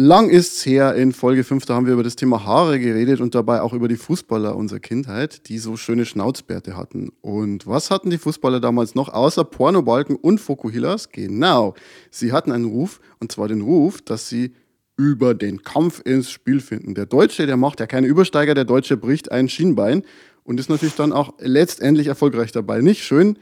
Lang ist's her, in Folge 5, da haben wir über das Thema Haare geredet und dabei auch über die Fußballer unserer Kindheit, die so schöne Schnauzbärte hatten. Und was hatten die Fußballer damals noch außer Pornobalken und Fokuhilas? Genau, sie hatten einen Ruf, und zwar den Ruf, dass sie über den Kampf ins Spiel finden. Der Deutsche, der macht ja keine Übersteiger, der Deutsche bricht ein Schienbein und ist natürlich dann auch letztendlich erfolgreich dabei. Nicht schön,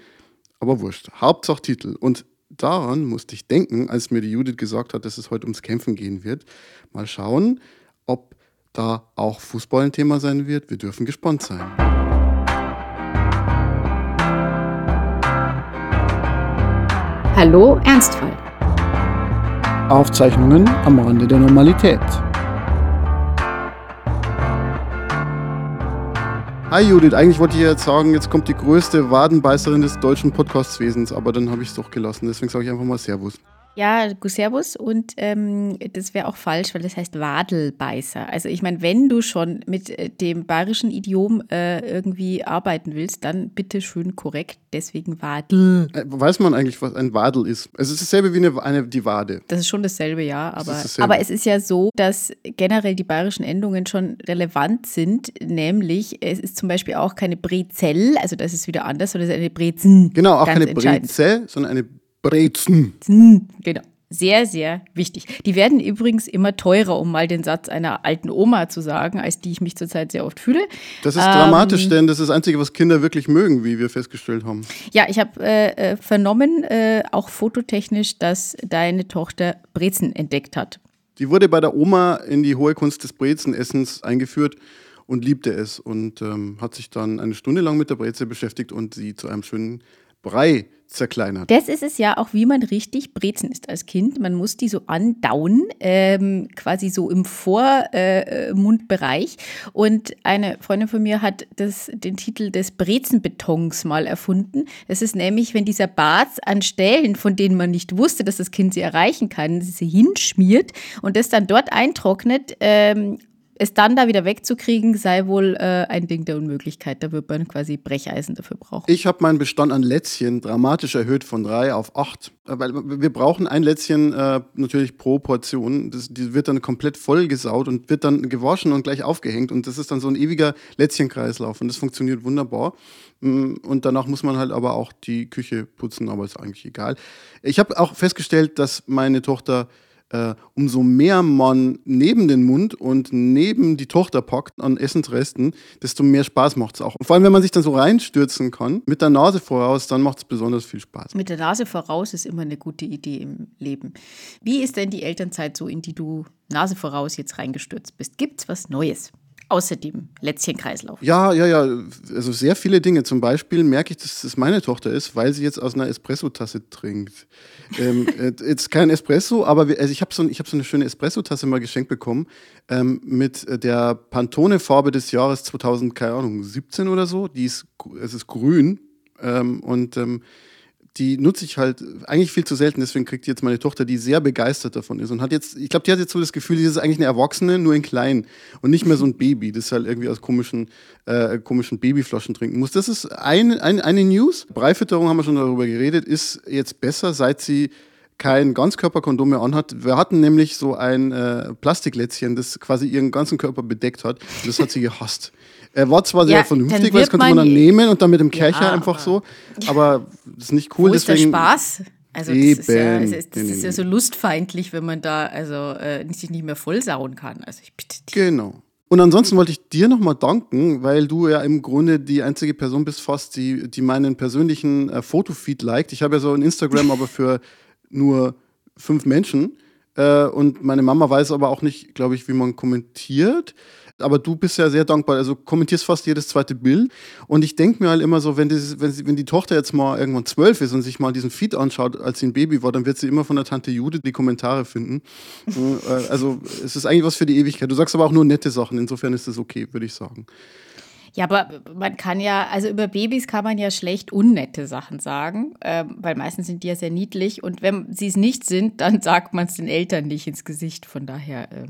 aber wurscht. Hauptsache Titel. Und daran musste ich denken, als mir die Judith gesagt hat, dass es heute ums Kämpfen gehen wird. Mal schauen, ob da auch Fußball ein Thema sein wird. Wir dürfen gespannt sein. Hallo Ernstfall. Aufzeichnungen am Rande der Normalität. Hi Judith, eigentlich wollte ich jetzt sagen, jetzt kommt die größte Wadenbeißerin des deutschen Podcastwesens, aber dann habe ich es doch gelassen. Deswegen sage ich einfach mal Servus. Ja, Servus und ähm, das wäre auch falsch, weil das heißt Wadelbeißer. Also ich meine, wenn du schon mit äh, dem bayerischen Idiom äh, irgendwie arbeiten willst, dann bitte schön korrekt, deswegen Wadel. Äh, weiß man eigentlich, was ein Wadel ist? Es ist dasselbe wie eine, eine die Wade. Das ist schon dasselbe, ja. Aber, dasselbe. aber es ist ja so, dass generell die bayerischen Endungen schon relevant sind, nämlich es ist zum Beispiel auch keine Brezel, also das ist wieder anders, sondern es ist eine Brezen. Genau, auch keine Brezel, sondern eine Brezen. Genau. Sehr, sehr wichtig. Die werden übrigens immer teurer, um mal den Satz einer alten Oma zu sagen, als die ich mich zurzeit sehr oft fühle. Das ist ähm, dramatisch, denn das ist das Einzige, was Kinder wirklich mögen, wie wir festgestellt haben. Ja, ich habe äh, äh, vernommen, äh, auch fototechnisch, dass deine Tochter Brezen entdeckt hat. Die wurde bei der Oma in die hohe Kunst des Brezenessens eingeführt und liebte es und ähm, hat sich dann eine Stunde lang mit der Breze beschäftigt und sie zu einem schönen Brei zerkleinert. Das ist es ja auch, wie man richtig Brezen isst als Kind. Man muss die so andauen, ähm, quasi so im Vormundbereich. Äh, und eine Freundin von mir hat das, den Titel des Brezenbetons mal erfunden. Das ist nämlich, wenn dieser Bart an Stellen, von denen man nicht wusste, dass das Kind sie erreichen kann, sie hinschmiert und das dann dort eintrocknet, ähm, es dann da wieder wegzukriegen, sei wohl äh, ein Ding der Unmöglichkeit. Da wird man quasi Brecheisen dafür brauchen. Ich habe meinen Bestand an Lätzchen dramatisch erhöht von drei auf acht. Äh, weil wir brauchen ein Lätzchen äh, natürlich pro Portion. Das, die wird dann komplett vollgesaut und wird dann gewaschen und gleich aufgehängt. Und das ist dann so ein ewiger Lätzchenkreislauf. Und das funktioniert wunderbar. Mm, und danach muss man halt aber auch die Küche putzen, aber ist eigentlich egal. Ich habe auch festgestellt, dass meine Tochter äh, umso mehr man neben den Mund und neben die Tochter packt an Essensresten, desto mehr Spaß macht es auch. Vor allem, wenn man sich dann so reinstürzen kann, mit der Nase voraus, dann macht es besonders viel Spaß. Mit der Nase voraus ist immer eine gute Idee im Leben. Wie ist denn die Elternzeit so, in die du Nase voraus jetzt reingestürzt bist? Gibt es was Neues? Außer dem Lätzchenkreislauf. Ja, ja, ja. Also sehr viele Dinge. Zum Beispiel merke ich, dass das meine Tochter ist, weil sie jetzt aus einer Espresso-Tasse trinkt. ähm, äh, jetzt kein Espresso, aber wir, also ich habe so, hab so eine schöne Espresso-Tasse mal geschenkt bekommen ähm, mit der Pantone-Farbe des Jahres 2000, keine Ahnung, 17 oder so. Die ist, es ist grün ähm, und ähm, die nutze ich halt eigentlich viel zu selten, deswegen kriegt jetzt meine Tochter, die sehr begeistert davon ist und hat jetzt, ich glaube, die hat jetzt so das Gefühl, die ist eigentlich eine Erwachsene, nur in klein und nicht mehr so ein Baby, das halt irgendwie aus komischen, äh, komischen Babyflaschen trinken muss. Das ist ein, ein, eine News. Breifütterung haben wir schon darüber geredet, ist jetzt besser, seit sie kein Ganzkörperkondom mehr anhat. Wir hatten nämlich so ein äh, Plastiklätzchen, das quasi ihren ganzen Körper bedeckt hat. Und das hat sie gehasst. Er war zwar sehr ja, vernünftig, weil das konnte man dann nehmen und dann mit dem Kercher ja, einfach so. Aber das ist nicht cool. Wo ist deswegen, der Spaß? Also das ist, ja, das ist, das ist ja so lustfeindlich, wenn man da also äh, sich nicht mehr vollsauen kann. Also ich bitte dich. Genau. Und ansonsten wollte ich dir nochmal danken, weil du ja im Grunde die einzige Person bist, fast, die, die meinen persönlichen äh, Fotofeed liked. Ich habe ja so ein Instagram, aber für nur fünf Menschen. Äh, und meine Mama weiß aber auch nicht, glaube ich, wie man kommentiert. Aber du bist ja sehr dankbar. Also kommentierst fast jedes zweite Bild. Und ich denke mir halt immer so, wenn die, wenn, sie, wenn die Tochter jetzt mal irgendwann zwölf ist und sich mal diesen Feed anschaut, als sie ein Baby war, dann wird sie immer von der Tante Jude die Kommentare finden. Äh, also es ist eigentlich was für die Ewigkeit. Du sagst aber auch nur nette Sachen. Insofern ist das okay, würde ich sagen. Ja, aber man kann ja, also über Babys kann man ja schlecht unnette Sachen sagen, äh, weil meistens sind die ja sehr niedlich. Und wenn sie es nicht sind, dann sagt man es den Eltern nicht ins Gesicht. Von daher. Äh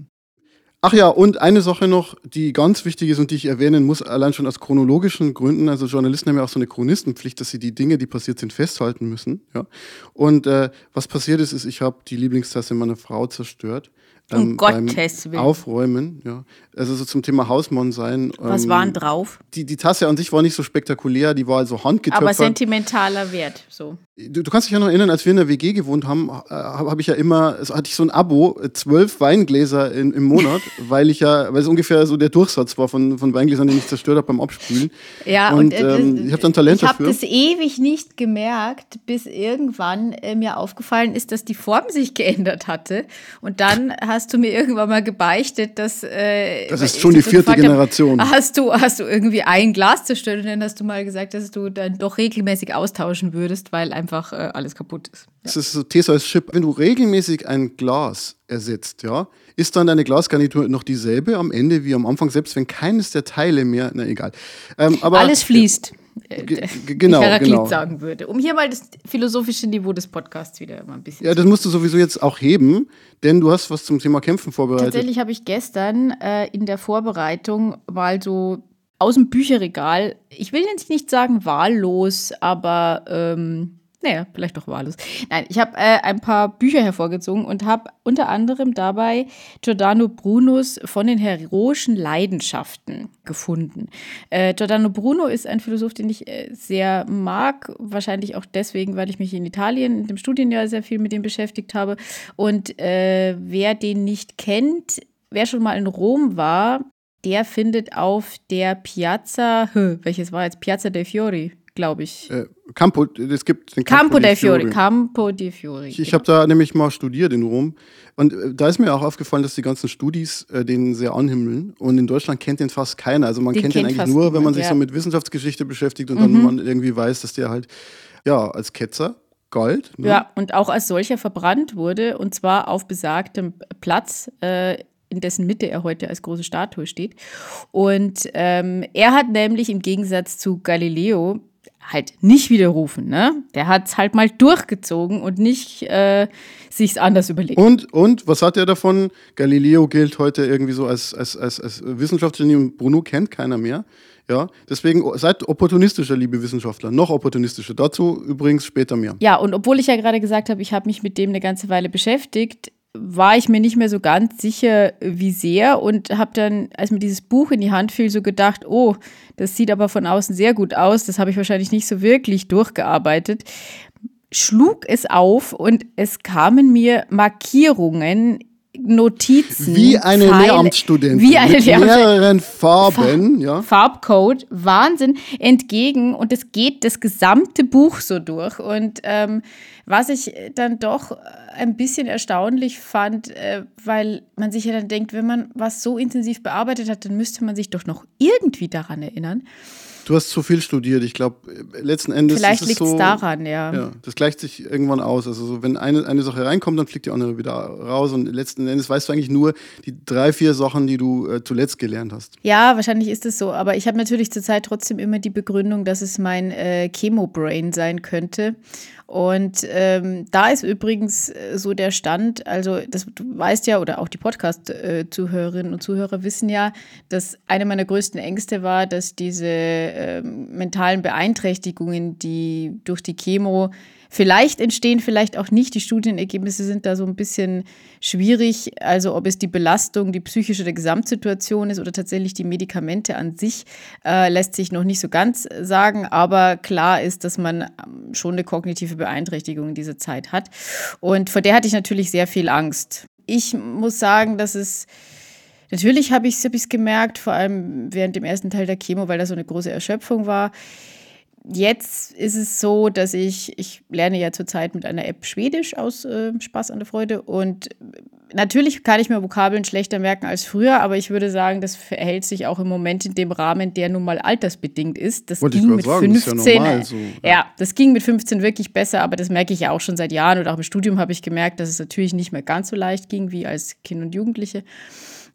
Ach ja, und eine Sache noch, die ganz wichtig ist und die ich erwähnen muss, allein schon aus chronologischen Gründen. Also Journalisten haben ja auch so eine Chronistenpflicht, dass sie die Dinge, die passiert sind, festhalten müssen. Ja? Und äh, was passiert ist, ist, ich habe die Lieblingstasse meiner Frau zerstört. Um ähm, Gottes Willen. Aufräumen, ja. Also so zum Thema Hausmann sein. Was ähm, waren drauf? Die, die Tasse an sich war nicht so spektakulär, die war also handgetöpfert. Aber sentimentaler Wert, so. Du, du, kannst dich ja noch erinnern, als wir in der WG gewohnt haben, äh, habe ich ja immer, also hatte ich so ein Abo, äh, zwölf Weingläser in, im Monat, weil ich ja, weil es ungefähr so der Durchsatz war von, von Weingläsern, die ich zerstört habe beim Abspülen. Ja, und, und äh, ähm, ich habe dann Talent ich dafür. Ich habe das ewig nicht gemerkt, bis irgendwann äh, mir aufgefallen ist, dass die Form sich geändert hatte. Und dann hast du mir irgendwann mal gebeichtet, dass. Äh, das ist schon die vierte Generation. Hab, hast, du, hast du irgendwie ein Glas zerstört und dann hast du mal gesagt, dass du dann doch regelmäßig austauschen würdest, weil einfach äh, alles kaputt ist. Ja. Das ist so Theseus Chip. Wenn du regelmäßig ein Glas ersetzt, ja, ist dann deine Glasgarnitur noch dieselbe am Ende wie am Anfang, selbst wenn keines der Teile mehr, na egal. Ähm, aber, Alles fließt. Äh, genau, Heraklit genau. sagen würde. Um hier mal das philosophische Niveau des Podcasts wieder mal ein bisschen Ja, das musst du sowieso jetzt auch heben, denn du hast was zum Thema Kämpfen vorbereitet. Tatsächlich habe ich gestern äh, in der Vorbereitung mal so aus dem Bücherregal, ich will jetzt nicht sagen wahllos, aber ähm, naja, vielleicht doch wahllos. Nein, ich habe äh, ein paar Bücher hervorgezogen und habe unter anderem dabei Giordano Brunos von den heroischen Leidenschaften gefunden. Äh, Giordano Bruno ist ein Philosoph, den ich äh, sehr mag, wahrscheinlich auch deswegen, weil ich mich in Italien in dem Studienjahr sehr viel mit ihm beschäftigt habe. Und äh, wer den nicht kennt, wer schon mal in Rom war, der findet auf der Piazza, welches war jetzt Piazza dei Fiori, glaube ich. Äh, Campo, es gibt den Campo, Campo dei Fiori. Campo dei Fiori. Ich, ich habe da nämlich mal studiert in Rom und äh, da ist mir auch aufgefallen, dass die ganzen Studis äh, den sehr anhimmeln und in Deutschland kennt den fast keiner. Also man den kennt, kennt den eigentlich nur, wenn man sich ja. so mit Wissenschaftsgeschichte beschäftigt und mhm. dann man irgendwie weiß, dass der halt ja als Ketzer galt. Ne? Ja, und auch als solcher verbrannt wurde und zwar auf besagtem Platz. Äh, in dessen Mitte er heute als große Statue steht. Und ähm, er hat nämlich im Gegensatz zu Galileo halt nicht widerrufen, ne? Der hat es halt mal durchgezogen und nicht äh, sich's anders überlegt. Und, und was hat er davon? Galileo gilt heute irgendwie so als, als, als, als Wissenschaftler und Bruno kennt keiner mehr. Ja, deswegen seid opportunistischer, liebe Wissenschaftler, noch opportunistischer. Dazu übrigens später mehr. Ja, und obwohl ich ja gerade gesagt habe, ich habe mich mit dem eine ganze Weile beschäftigt, war ich mir nicht mehr so ganz sicher, wie sehr und habe dann, als mir dieses Buch in die Hand fiel, so gedacht, oh, das sieht aber von außen sehr gut aus, das habe ich wahrscheinlich nicht so wirklich durchgearbeitet, schlug es auf und es kamen mir Markierungen Notizen. Wie eine Pfeile, Lehramtsstudentin. Wie eine mit mehreren Farben, ja. Farbcode, Wahnsinn, entgegen. Und es geht das gesamte Buch so durch. Und ähm, was ich dann doch ein bisschen erstaunlich fand, äh, weil man sich ja dann denkt, wenn man was so intensiv bearbeitet hat, dann müsste man sich doch noch irgendwie daran erinnern. Du hast zu viel studiert. Ich glaube, letzten Endes. Vielleicht liegt es so, daran, ja. ja. Das gleicht sich irgendwann aus. Also, so, wenn eine, eine Sache reinkommt, dann fliegt die andere wieder raus. Und letzten Endes weißt du eigentlich nur die drei, vier Sachen, die du äh, zuletzt gelernt hast. Ja, wahrscheinlich ist es so. Aber ich habe natürlich zurzeit trotzdem immer die Begründung, dass es mein äh, Chemo-Brain sein könnte. Und ähm, da ist übrigens äh, so der Stand, also das du weißt ja, oder auch die Podcast-Zuhörerinnen und Zuhörer wissen ja, dass eine meiner größten Ängste war, dass diese äh, mentalen Beeinträchtigungen, die durch die Chemo vielleicht entstehen, vielleicht auch nicht. Die Studienergebnisse sind da so ein bisschen schwierig. Also ob es die Belastung, die psychische der Gesamtsituation ist oder tatsächlich die Medikamente an sich, äh, lässt sich noch nicht so ganz sagen. Aber klar ist, dass man ähm, schon eine kognitive Beeinträchtigung in dieser Zeit hat. Und vor der hatte ich natürlich sehr viel Angst. Ich muss sagen, dass es Natürlich habe ich es gemerkt, vor allem während dem ersten Teil der Chemo, weil da so eine große Erschöpfung war jetzt ist es so, dass ich, ich lerne ja zurzeit mit einer App Schwedisch aus äh, Spaß an der Freude und natürlich kann ich mir Vokabeln schlechter merken als früher, aber ich würde sagen, das verhält sich auch im Moment in dem Rahmen, der nun mal altersbedingt ist. Das Wollte ging mit sagen, 15. Das ja, so. ja, das ging mit 15 wirklich besser, aber das merke ich ja auch schon seit Jahren und auch im Studium habe ich gemerkt, dass es natürlich nicht mehr ganz so leicht ging wie als Kind und Jugendliche.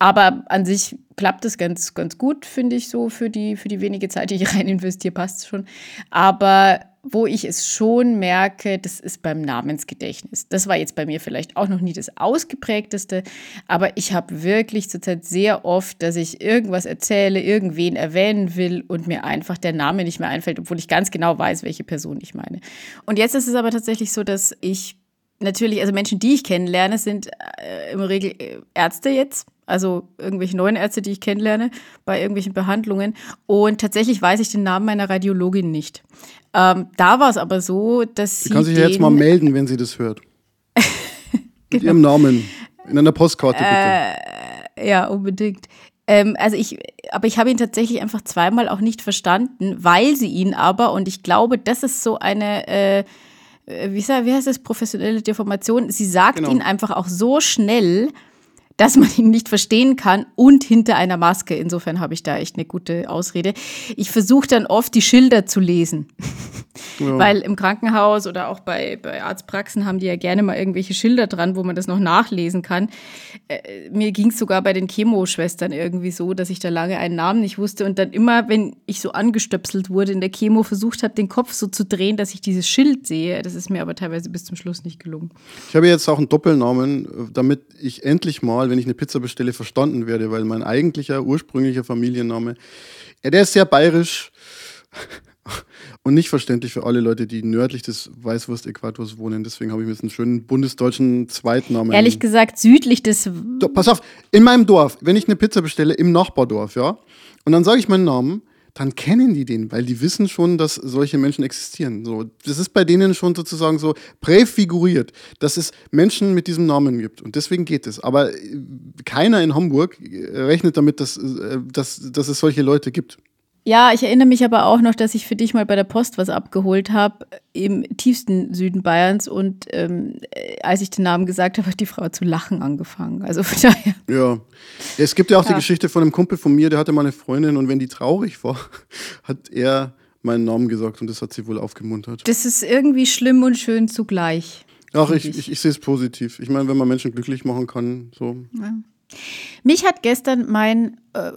Aber an sich klappt es ganz, ganz gut, finde ich so, für die, für die wenige Zeit, die ich rein investiere, passt es schon. Aber wo ich es schon merke, das ist beim Namensgedächtnis. Das war jetzt bei mir vielleicht auch noch nie das ausgeprägteste, aber ich habe wirklich zurzeit sehr oft, dass ich irgendwas erzähle, irgendwen erwähnen will und mir einfach der Name nicht mehr einfällt, obwohl ich ganz genau weiß, welche Person ich meine. Und jetzt ist es aber tatsächlich so, dass ich natürlich, also Menschen, die ich kennenlerne, sind äh, im Regel äh, Ärzte jetzt. Also irgendwelche neuen Ärzte, die ich kennenlerne, bei irgendwelchen Behandlungen. Und tatsächlich weiß ich den Namen meiner Radiologin nicht. Ähm, da war es aber so, dass sie. Sie kann sich ja jetzt mal melden, wenn sie das hört. Mit ihrem Namen. In einer Postkarte, bitte. Äh, ja, unbedingt. Ähm, also ich, aber ich habe ihn tatsächlich einfach zweimal auch nicht verstanden, weil sie ihn aber, und ich glaube, das ist so eine, äh, wie, wie heißt das, professionelle Deformation, sie sagt Genau. ihn einfach auch so schnell, dass man ihn nicht verstehen kann und hinter einer Maske. Insofern habe ich da echt eine gute Ausrede. Ich versuche dann oft die Schilder zu lesen. Ja. Weil im Krankenhaus oder auch bei, bei Arztpraxen haben die ja gerne mal irgendwelche Schilder dran, wo man das noch nachlesen kann. Äh, mir ging es sogar bei den Chemoschwestern irgendwie so, dass ich da lange einen Namen nicht wusste und dann immer, wenn ich so angestöpselt wurde in der Chemo, versucht habe, den Kopf so zu drehen, dass ich dieses Schild sehe. Das ist mir aber teilweise bis zum Schluss nicht gelungen. Ich habe jetzt auch einen Doppelnamen, äh, damit ich endlich mal, wenn ich eine Pizza bestelle, verstanden werde, weil mein eigentlicher, ursprünglicher Familienname, ja, der ist sehr bayerisch und nicht verständlich für alle Leute, die nördlich des Weißwurst-Äquators wohnen. Deswegen habe ich mir jetzt einen schönen bundesdeutschen Zweitnamen. Ehrlich gesagt, südlich des. Pass auf, in meinem Dorf, wenn ich eine Pizza bestelle, im Nachbardorf, ja, und dann sage ich meinen Namen, dann kennen die den, weil die wissen schon, dass solche Menschen existieren. So, das ist bei denen schon sozusagen so präfiguriert, dass es Menschen mit diesem Namen gibt. Und deswegen geht es. Aber äh, keiner in Hamburg äh, rechnet damit, dass, äh, dass, dass es solche Leute gibt. Ja, ich erinnere mich aber auch noch, dass ich für dich mal bei der Post was abgeholt habe im tiefsten Süden Bayerns und ähm, äh, als ich den Namen gesagt habe, hat die Frau zu lachen angefangen. Also von daher. Ja. Es gibt ja auch die Ja. Geschichte von einem Kumpel von mir, der hatte mal eine Freundin und wenn die traurig war, hat er meinen Namen gesagt und das hat sie wohl aufgemuntert. Das ist irgendwie schlimm und schön zugleich. Ach, ich, ich, ich sehe es positiv. Ich meine, wenn man Menschen glücklich machen kann, so. Mich hat gestern mein äh,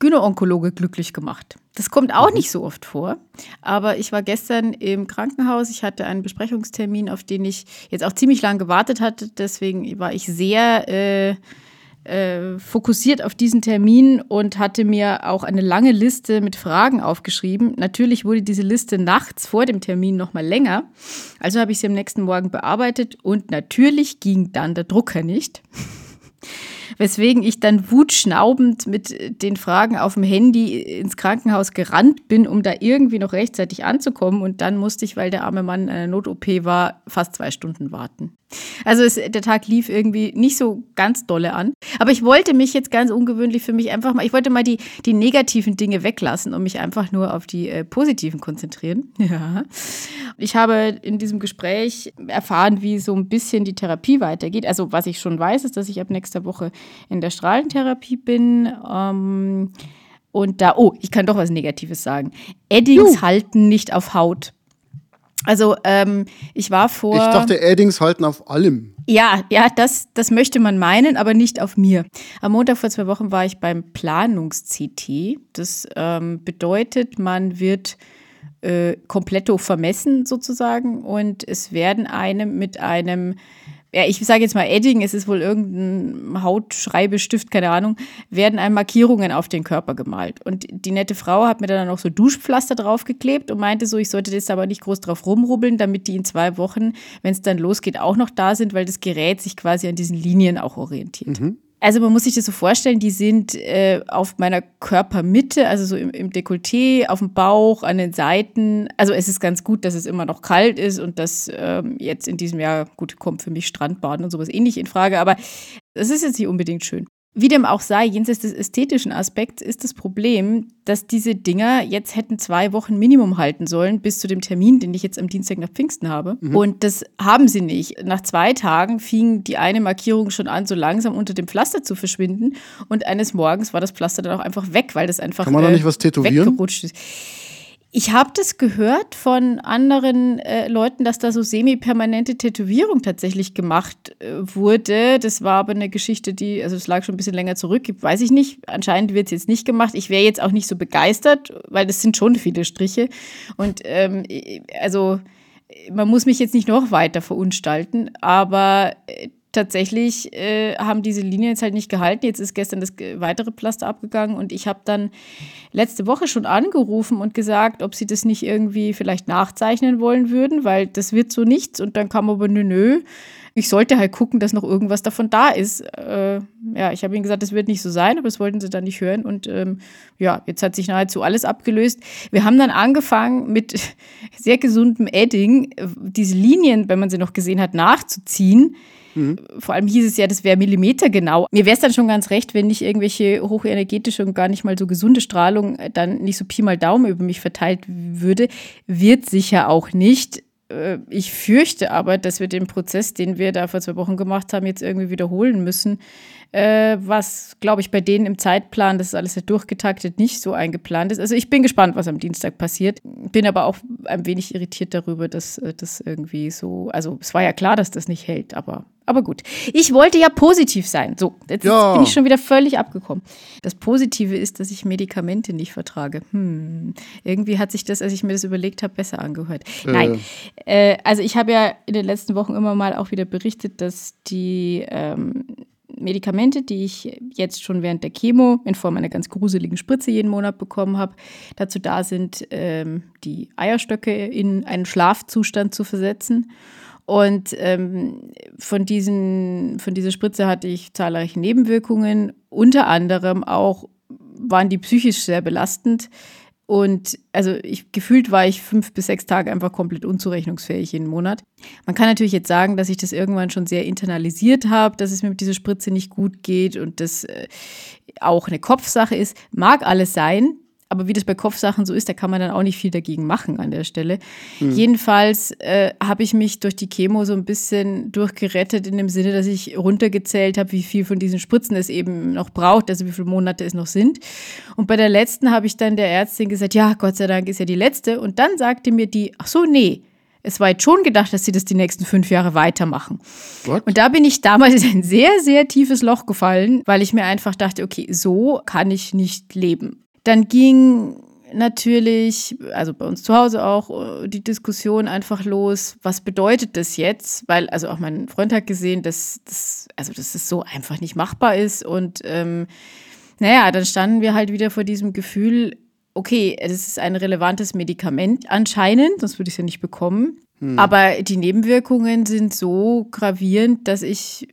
Gynäonkologe glücklich gemacht. Das kommt auch nicht so oft vor, aber ich war gestern im Krankenhaus. Ich hatte einen Besprechungstermin, auf den ich jetzt auch ziemlich lange gewartet hatte. Deswegen war ich sehr äh, äh, fokussiert auf diesen Termin und hatte mir auch eine lange Liste mit Fragen aufgeschrieben. Natürlich wurde diese Liste nachts vor dem Termin noch mal länger. Also habe ich sie am nächsten Morgen bearbeitet und natürlich ging dann der Drucker nicht. Weswegen ich dann wutschnaubend mit den Fragen auf dem Handy ins Krankenhaus gerannt bin, um da irgendwie noch rechtzeitig anzukommen. Und dann musste ich, weil der arme Mann in einer Not-OP war, fast zwei Stunden warten. Also es, der Tag lief irgendwie nicht so ganz dolle an. Aber ich wollte mich jetzt ganz ungewöhnlich für mich einfach mal, ich wollte mal die, die negativen Dinge weglassen und mich einfach nur auf die äh, positiven konzentrieren. Ja. Ich habe in diesem Gespräch erfahren, wie so ein bisschen die Therapie weitergeht. Also was ich schon weiß, ist, dass ich ab nächster Woche in der Strahlentherapie bin. Ähm, und da, oh, ich kann doch was Negatives sagen. Eddings Juh. halten nicht auf Haut. Also ähm, ich war vor. Ich dachte, Addings halten auf allem. Ja, ja, das, das möchte man meinen, aber nicht auf mir. Am Montag vor zwei Wochen war ich beim Planungs-CT. Das ähm, bedeutet, man wird äh, kompletto vermessen sozusagen und es werden einem mit einem, ja, ich sage jetzt mal Edding, es ist wohl irgendein Hautschreibestift, keine Ahnung, werden einem Markierungen auf den Körper gemalt. Und die nette Frau hat mir dann noch so Duschpflaster draufgeklebt und meinte so, ich sollte das aber nicht groß drauf rumrubbeln, damit die in zwei Wochen, wenn es dann losgeht, auch noch da sind, weil das Gerät sich quasi an diesen Linien auch orientiert. Also man muss sich das so vorstellen, die sind äh, auf meiner Körpermitte, also so im, im Dekolleté, auf dem Bauch, an den Seiten. Also es ist ganz gut, dass es immer noch kalt ist und dass ähm, jetzt in diesem Jahr, gut, kommt für mich Strandbaden und sowas eh in Frage, aber es ist jetzt nicht unbedingt schön. Wie dem auch sei, jenseits des ästhetischen Aspekts ist das Problem, dass diese Dinger jetzt hätten zwei Wochen Minimum halten sollen, bis zu dem Termin, den ich jetzt am Dienstag nach Pfingsten habe. Und das haben sie nicht. Nach zwei Tagen fing die eine Markierung schon an, so langsam unter dem Pflaster zu verschwinden. Und eines Morgens war das Pflaster dann auch einfach weg, weil das einfach Kann man da nicht was tätowieren? weggerutscht ist. Ich habe das gehört von anderen äh, Leuten, dass da so semi-permanente Tätowierung tatsächlich gemacht äh, wurde. Das war aber eine Geschichte, die, also es lag schon ein bisschen länger zurück, weiß ich nicht. Anscheinend wird es jetzt nicht gemacht. Ich wäre jetzt auch nicht so begeistert, weil das sind schon viele Striche. Und ähm, also man muss mich jetzt nicht noch weiter verunstalten, aber äh, tatsächlich äh, haben diese Linien jetzt halt nicht gehalten. Jetzt ist gestern das äh, weitere Pflaster abgegangen und ich habe dann letzte Woche schon angerufen und gesagt, ob sie das nicht irgendwie vielleicht nachzeichnen wollen würden, weil das wird so nichts. Und dann kam aber nö, nö. ich sollte halt gucken, dass noch irgendwas davon da ist. Äh, ja, ich habe ihnen gesagt, das wird nicht so sein, aber das wollten sie dann nicht hören. Und ähm, ja, jetzt hat sich nahezu alles abgelöst. Wir haben dann angefangen mit sehr gesundem Edding, äh, diese Linien, wenn man sie noch gesehen hat, nachzuziehen. Mhm. Vor allem hieß es ja, das wäre millimetergenau. Mir wäre es dann schon ganz recht, wenn nicht irgendwelche hochenergetische und gar nicht mal so gesunde Strahlung äh, dann nicht so Pi mal Daumen über mich verteilt würde. Wird sicher auch nicht. Äh, ich fürchte aber, dass wir den Prozess, den wir da vor zwei Wochen gemacht haben, jetzt irgendwie wiederholen müssen. Äh, was, glaube ich, bei denen im Zeitplan, das ist alles ja durchgetaktet, nicht so eingeplant ist. Also ich bin gespannt, was am Dienstag passiert. Bin aber auch ein wenig irritiert darüber, dass äh, das irgendwie so, also es war ja klar, dass das nicht hält, aber aber gut. Ich wollte ja positiv sein. So, jetzt ja. bin ich schon wieder völlig abgekommen. Das Positive ist, dass ich Medikamente nicht vertrage. Hm. Irgendwie hat sich das, als ich mir das überlegt habe, besser angehört. Äh. Nein. Äh, also ich habe ja in den letzten Wochen immer mal auch wieder berichtet, dass die ähm, Medikamente, die ich jetzt schon während der Chemo in Form einer ganz gruseligen Spritze jeden Monat bekommen habe, dazu da sind, ähm, die Eierstöcke in einen Schlafzustand zu versetzen. Und ähm, von, diesen, von dieser Spritze hatte ich zahlreiche Nebenwirkungen. Unter anderem auch waren die psychisch sehr belastend. Und also ich gefühlt war ich fünf bis sechs Tage einfach komplett unzurechnungsfähig jeden Monat. Man kann natürlich jetzt sagen, dass ich das irgendwann schon sehr internalisiert habe, dass es mir mit dieser Spritze nicht gut geht und das äh, auch eine Kopfsache ist. Mag alles sein. Aber wie das bei Kopfsachen so ist, da kann man dann auch nicht viel dagegen machen an der Stelle. Mhm. Jedenfalls äh, habe ich mich durch die Chemo so ein bisschen durchgerettet in dem Sinne, dass ich runtergezählt habe, wie viel von diesen Spritzen es eben noch braucht, also wie viele Monate es noch sind. Und bei der letzten habe ich dann der Ärztin gesagt, ja, Gott sei Dank ist ja die letzte. Und dann sagte mir die, ach so, nee, es war jetzt schon gedacht, dass sie das die nächsten fünf Jahre weitermachen. What? Und da bin ich damals in ein sehr, sehr tiefes Loch gefallen, weil ich mir einfach dachte, okay, so kann ich nicht leben. Dann ging natürlich, also bei uns zu Hause auch, die Diskussion einfach los, was bedeutet das jetzt? Weil, also auch mein Freund hat gesehen, dass das, also dass es so einfach nicht machbar ist. Und ähm, naja, dann standen wir halt wieder vor diesem Gefühl, okay, es ist ein relevantes Medikament anscheinend, sonst würde ich es ja nicht bekommen. Hm. Aber die Nebenwirkungen sind so gravierend, dass ich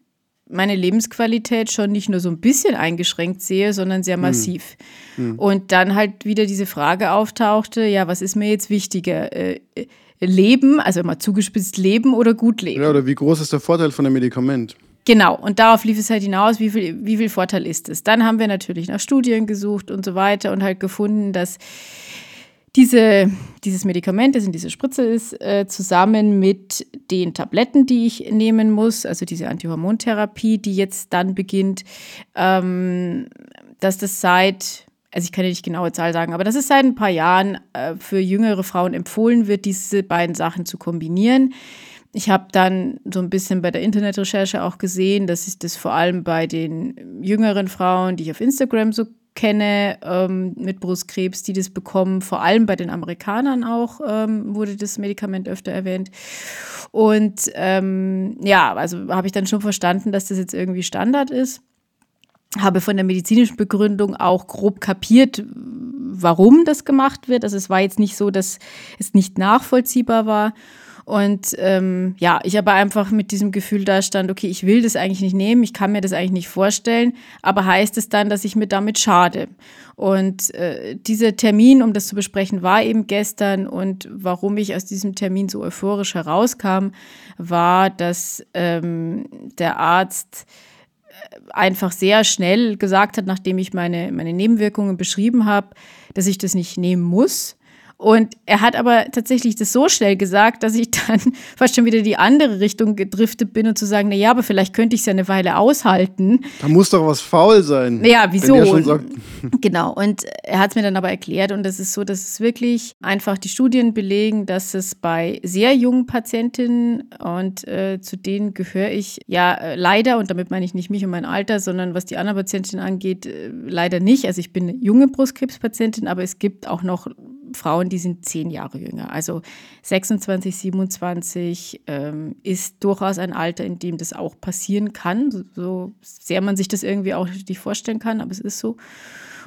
meine Lebensqualität schon nicht nur so ein bisschen eingeschränkt sehe, sondern sehr hm. massiv. Mhm. Und dann halt wieder diese Frage auftauchte, ja, was ist mir jetzt wichtiger? Äh, leben, also immer zugespitzt leben oder gut leben? Ja, oder wie groß ist der Vorteil von dem Medikament? Genau, und darauf lief es halt hinaus, wie viel, wie viel Vorteil ist es. Dann haben wir natürlich nach Studien gesucht und so weiter und halt gefunden, dass diese, dieses Medikament, das in dieser Spritze ist, äh, zusammen mit den Tabletten, die ich nehmen muss, also diese Antihormontherapie, die jetzt dann beginnt, ähm, dass das seit, also ich kann ja nicht genaue Zahl sagen, aber dass es seit ein paar Jahren äh, für jüngere Frauen empfohlen wird, diese beiden Sachen zu kombinieren. Ich habe dann so ein bisschen bei der Internetrecherche auch gesehen, dass ich das vor allem bei den jüngeren Frauen, die ich auf Instagram so kenne ähm, mit Brustkrebs, die das bekommen. Vor allem bei den Amerikanern auch ähm, wurde das Medikament öfter erwähnt. Und ähm, ja, also habe ich dann schon verstanden, dass das jetzt irgendwie Standard ist. Habe von der medizinischen Begründung auch grob kapiert, warum das gemacht wird. Also es war jetzt nicht so, dass es nicht nachvollziehbar war. Und ähm, ja, ich aber einfach mit diesem Gefühl da stand, okay, ich will das eigentlich nicht nehmen, ich kann mir das eigentlich nicht vorstellen, aber heißt es dann, dass ich mir damit schade? Und äh, dieser Termin, um das zu besprechen, war eben gestern. Und warum ich aus diesem Termin so euphorisch herauskam, war, dass ähm, der Arzt äh, einfach sehr schnell gesagt hat, nachdem ich meine, meine Nebenwirkungen beschrieben habe, dass ich das nicht nehmen muss und er hat aber tatsächlich das so schnell gesagt, dass ich dann fast schon wieder die andere Richtung gedriftet bin und zu sagen, na ja, aber vielleicht könnte ich es ja eine Weile aushalten. Da muss doch was faul sein. Ja, wieso? genau. Und er hat es mir dann aber erklärt und das ist so, dass es wirklich einfach die Studien belegen, dass es bei sehr jungen Patientinnen und äh, zu denen gehöre ich ja äh, leider und damit meine ich nicht mich und mein Alter, sondern was die anderen Patientinnen angeht, äh, leider nicht. Also ich bin eine junge Brustkrebspatientin, aber es gibt auch noch Frauen, die sind zehn Jahre jünger. Also 26, 27 ähm, ist durchaus ein Alter, in dem das auch passieren kann, so, so sehr man sich das irgendwie auch nicht vorstellen kann, aber es ist so.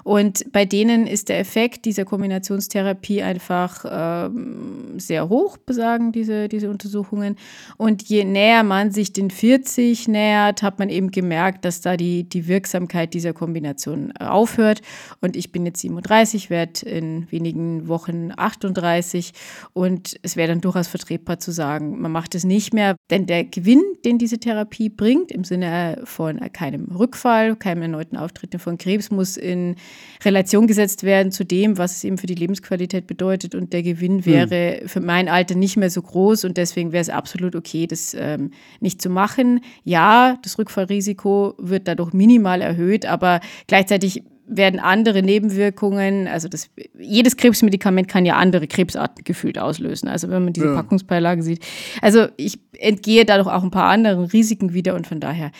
Und bei denen ist der Effekt dieser Kombinationstherapie einfach ähm, sehr hoch, besagen diese, diese Untersuchungen. Und je näher man sich den 40 nähert, hat man eben gemerkt, dass da die, die Wirksamkeit dieser Kombination äh, aufhört. Und ich bin jetzt 37, werde in wenigen Wochen 38 und es wäre dann durchaus vertretbar zu sagen, man macht es nicht mehr, denn der Gewinn, den diese Therapie bringt, im Sinne von keinem Rückfall, keinem erneuten Auftreten von Krebs, muss in Relation gesetzt werden zu dem, was es eben für die Lebensqualität bedeutet. Und der Gewinn hm. wäre mhm. für mein Alter nicht mehr so groß und deswegen wäre es absolut okay, das ähm, nicht zu machen. Ja, das Rückfallrisiko wird dadurch minimal erhöht, aber gleichzeitig werden andere Nebenwirkungen, also das, jedes Krebsmedikament kann ja andere Krebsarten gefühlt auslösen. Also wenn man diese ja. Packungsbeilage sieht. Also ich entgehe dadurch auch ein paar anderen Risiken wieder und von daher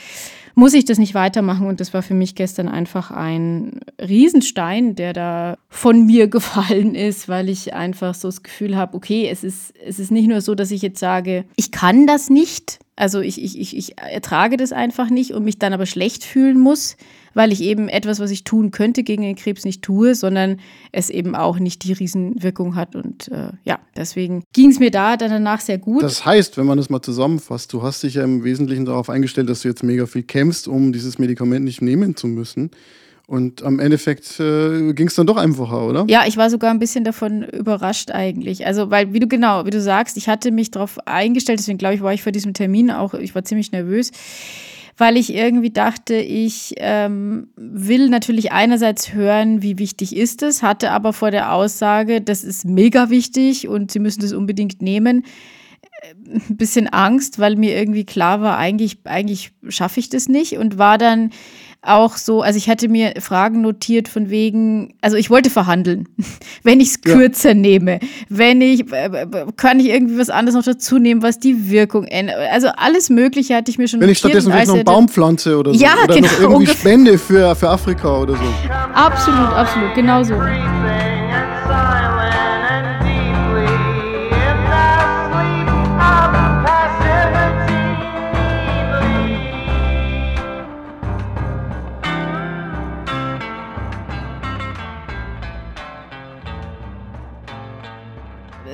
muss ich das nicht weitermachen. Und das war für mich gestern einfach ein Riesenstein, der da von mir gefallen ist, weil ich einfach so das Gefühl habe, okay, es ist, es ist nicht nur so, dass ich jetzt sage, ich kann das nicht. Also ich, ich, ich, ich ertrage das einfach nicht und mich dann aber schlecht fühlen muss, weil ich eben etwas, was ich tun könnte gegen den Krebs nicht tue, sondern es eben auch nicht die Riesenwirkung hat. Und äh, ja, deswegen ging es mir da dann danach sehr gut. Das heißt, wenn man das mal zusammenfasst, du hast dich ja im Wesentlichen darauf eingestellt, dass du jetzt mega viel kämpfst, um dieses Medikament nicht nehmen zu müssen. Und am Endeffekt äh, ging es dann doch einfacher, oder? Ja, ich war sogar ein bisschen davon überrascht eigentlich. Also, weil, wie du genau, wie du sagst, ich hatte mich darauf eingestellt, deswegen glaube ich, war ich vor diesem Termin auch, ich war ziemlich nervös weil ich irgendwie dachte, ich ähm, will natürlich einerseits hören, wie wichtig ist es, hatte aber vor der Aussage, das ist mega wichtig und Sie müssen das unbedingt nehmen, äh, ein bisschen Angst, weil mir irgendwie klar war, eigentlich, eigentlich schaffe ich das nicht und war dann auch so, also ich hatte mir Fragen notiert von wegen, also ich wollte verhandeln, wenn ich es kürzer ja. nehme, wenn ich, kann ich irgendwie was anderes noch dazu nehmen, was die Wirkung ändert. Also alles Mögliche hatte ich mir schon Wenn ich stattdessen vielleicht noch einen Baum pflanze oder so. Ja, oder genau. Noch irgendwie Spende für, für Afrika oder so. Absolut, absolut, genau so.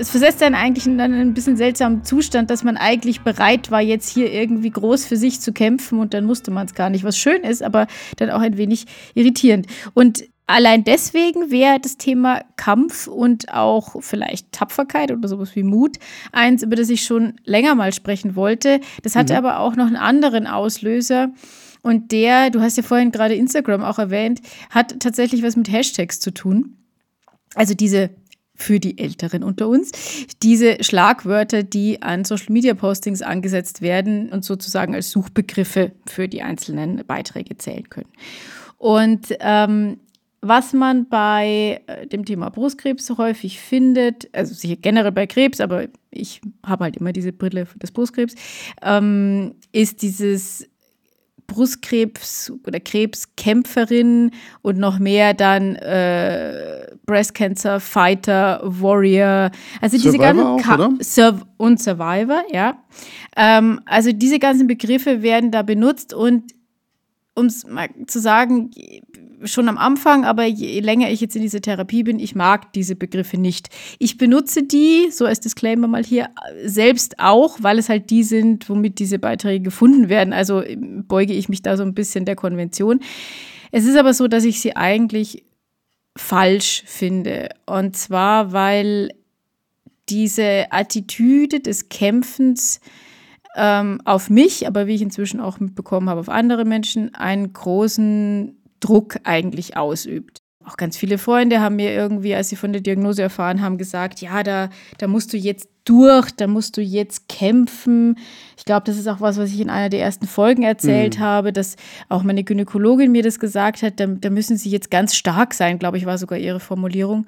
Es versetzt einen eigentlich in einen bisschen seltsamen Zustand, dass man eigentlich bereit war, jetzt hier irgendwie groß für sich zu kämpfen und dann musste man es gar nicht. Was schön ist, aber dann auch ein wenig irritierend. Und allein deswegen wäre das Thema Kampf und auch vielleicht Tapferkeit oder sowas wie Mut eins, über das ich schon länger mal sprechen wollte. Das hatte mhm. aber auch noch einen anderen Auslöser. Und der, du hast ja vorhin gerade Instagram auch erwähnt, hat tatsächlich was mit Hashtags zu tun. Also diese für die Älteren unter uns, diese Schlagwörter, die an Social-Media-Postings angesetzt werden und sozusagen als Suchbegriffe für die einzelnen Beiträge zählen können. Und ähm, was man bei äh, dem Thema Brustkrebs häufig findet, also sicher generell bei Krebs, aber ich habe halt immer diese Brille des Brustkrebs, ähm, ist dieses Brustkrebs oder Krebskämpferin und noch mehr dann äh, Breast Cancer Fighter, Warrior, also diese ganzen auch, Sur und Survivor, ja. Ähm, also diese ganzen Begriffe werden da benutzt und um es mal zu sagen, schon am Anfang, aber je länger ich jetzt in dieser Therapie bin, ich mag diese Begriffe nicht. Ich benutze die, so als Disclaimer mal hier, selbst auch, weil es halt die sind, womit diese Beiträge gefunden werden. Also beuge ich mich da so ein bisschen der Konvention. Es ist aber so, dass ich sie eigentlich falsch finde. Und zwar, weil diese Attitüde des Kämpfens ähm, auf mich, aber wie ich inzwischen auch mitbekommen habe, auf andere Menschen einen großen Druck eigentlich ausübt. Auch ganz viele Freunde haben mir irgendwie, als sie von der Diagnose erfahren haben, gesagt, ja, da, da musst du jetzt durch, da musst du jetzt kämpfen. Ich glaube, das ist auch was, was ich in einer der ersten Folgen erzählt mhm. habe, dass auch meine Gynäkologin mir das gesagt hat, da, da müssen sie jetzt ganz stark sein, glaube ich, war sogar ihre Formulierung.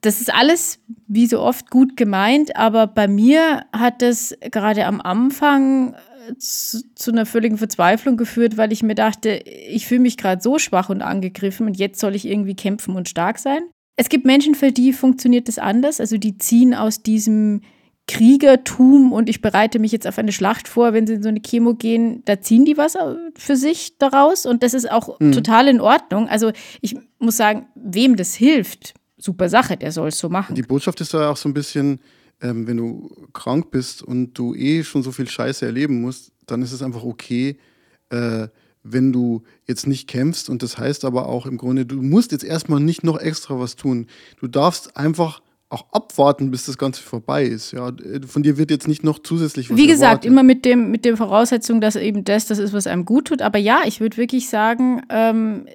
Das ist alles, wie so oft, gut gemeint, aber bei mir hat das gerade am Anfang zu, zu, einer völligen Verzweiflung geführt, weil ich mir dachte, ich fühle mich gerade so schwach und angegriffen und jetzt soll ich irgendwie kämpfen und stark sein. Es gibt Menschen, für die funktioniert das anders. Also die ziehen aus diesem Kriegertum und ich bereite mich jetzt auf eine Schlacht vor, wenn sie in so eine Chemo gehen, da ziehen die was für sich daraus und das ist auch mhm. total in Ordnung. Also ich muss sagen, wem das hilft, super Sache, der soll es so machen. Die Botschaft ist ja auch so ein bisschen, ähm, wenn du krank bist und du eh schon so viel Scheiße erleben musst, dann ist es einfach okay, äh, wenn du jetzt nicht kämpfst. Und das heißt aber auch im Grunde, du musst jetzt erstmal nicht noch extra was tun. Du darfst einfach auch abwarten, bis das Ganze vorbei ist. Ja, von dir wird jetzt nicht noch zusätzlich was Wie gesagt, erwartet. immer mit dem mit der Voraussetzung, dass eben das das ist, was einem gut tut. Aber ja, ich würde wirklich sagen, ähm,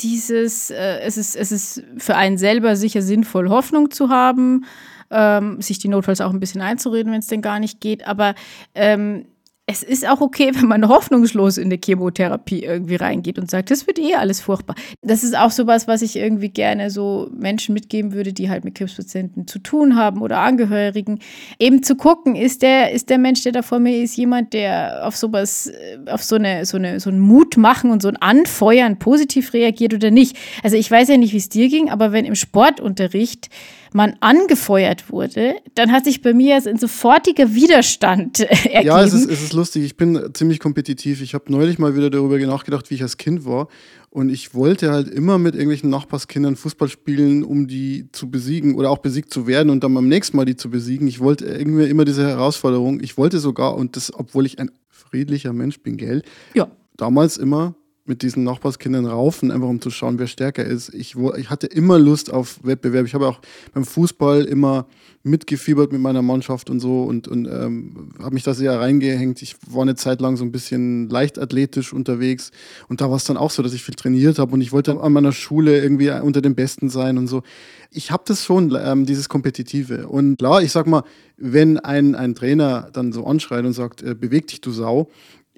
dieses, äh, es ist es ist für einen selber sicher sinnvoll, Hoffnung zu haben, ähm, sich die notfalls auch ein bisschen einzureden, wenn es denn gar nicht geht. Aber ähm, es ist auch okay, wenn man hoffnungslos in eine Chemotherapie irgendwie reingeht und sagt, das wird eh alles furchtbar. Das ist auch sowas, was ich irgendwie gerne so Menschen mitgeben würde, die halt mit Krebspatienten zu tun haben oder Angehörigen. Eben zu gucken, ist der, ist der Mensch, der da vor mir ist, jemand, der auf sowas, äh, auf so eine, so eine, so ein Mut machen und so ein Anfeuern positiv reagiert oder nicht. Also ich weiß ja nicht, wie es dir ging, aber wenn im Sportunterricht man angefeuert wurde, dann hat sich bei mir ein sofortiger Widerstand ergeben. Ja, es ist, es ist lustig. Ich bin ziemlich kompetitiv. Ich habe neulich mal wieder darüber nachgedacht, wie ich als Kind war. Und ich wollte halt immer mit irgendwelchen Nachbarskindern Fußball spielen, um die zu besiegen oder auch besiegt zu werden und dann beim nächsten Mal die zu besiegen. Ich wollte irgendwie immer diese Herausforderung. Ich wollte sogar, und das, obwohl ich ein friedlicher Mensch bin, gell? Ja. Damals immer mit diesen Nachbarskindern raufen, einfach um zu schauen, wer stärker ist. Ich, ich hatte immer Lust auf Wettbewerb. Ich habe auch beim Fußball immer mitgefiebert mit meiner Mannschaft und so und, und ähm, habe mich da sehr reingehängt. Ich war eine Zeit lang so ein bisschen leichtathletisch unterwegs und da war es dann auch so, dass ich viel trainiert habe und ich wollte an meiner Schule irgendwie unter den Besten sein und so. Ich habe das schon, ähm, dieses Kompetitive. Und klar, ich sag mal, wenn ein, ein Trainer dann so anschreit und sagt, äh, beweg dich, du Sau,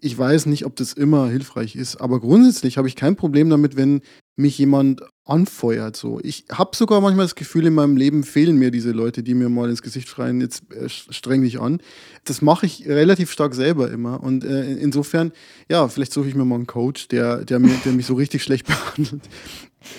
ich weiß nicht, ob das immer hilfreich ist, aber grundsätzlich habe ich kein Problem damit, wenn mich jemand anfeuert. So. Ich habe sogar manchmal das Gefühl, in meinem Leben fehlen mir diese Leute, die mir mal ins Gesicht schreien, jetzt äh, streng dich an. Das mache ich relativ stark selber immer. Und äh, insofern, ja, vielleicht suche ich mir mal einen Coach, der, der, mir, der mich so richtig schlecht behandelt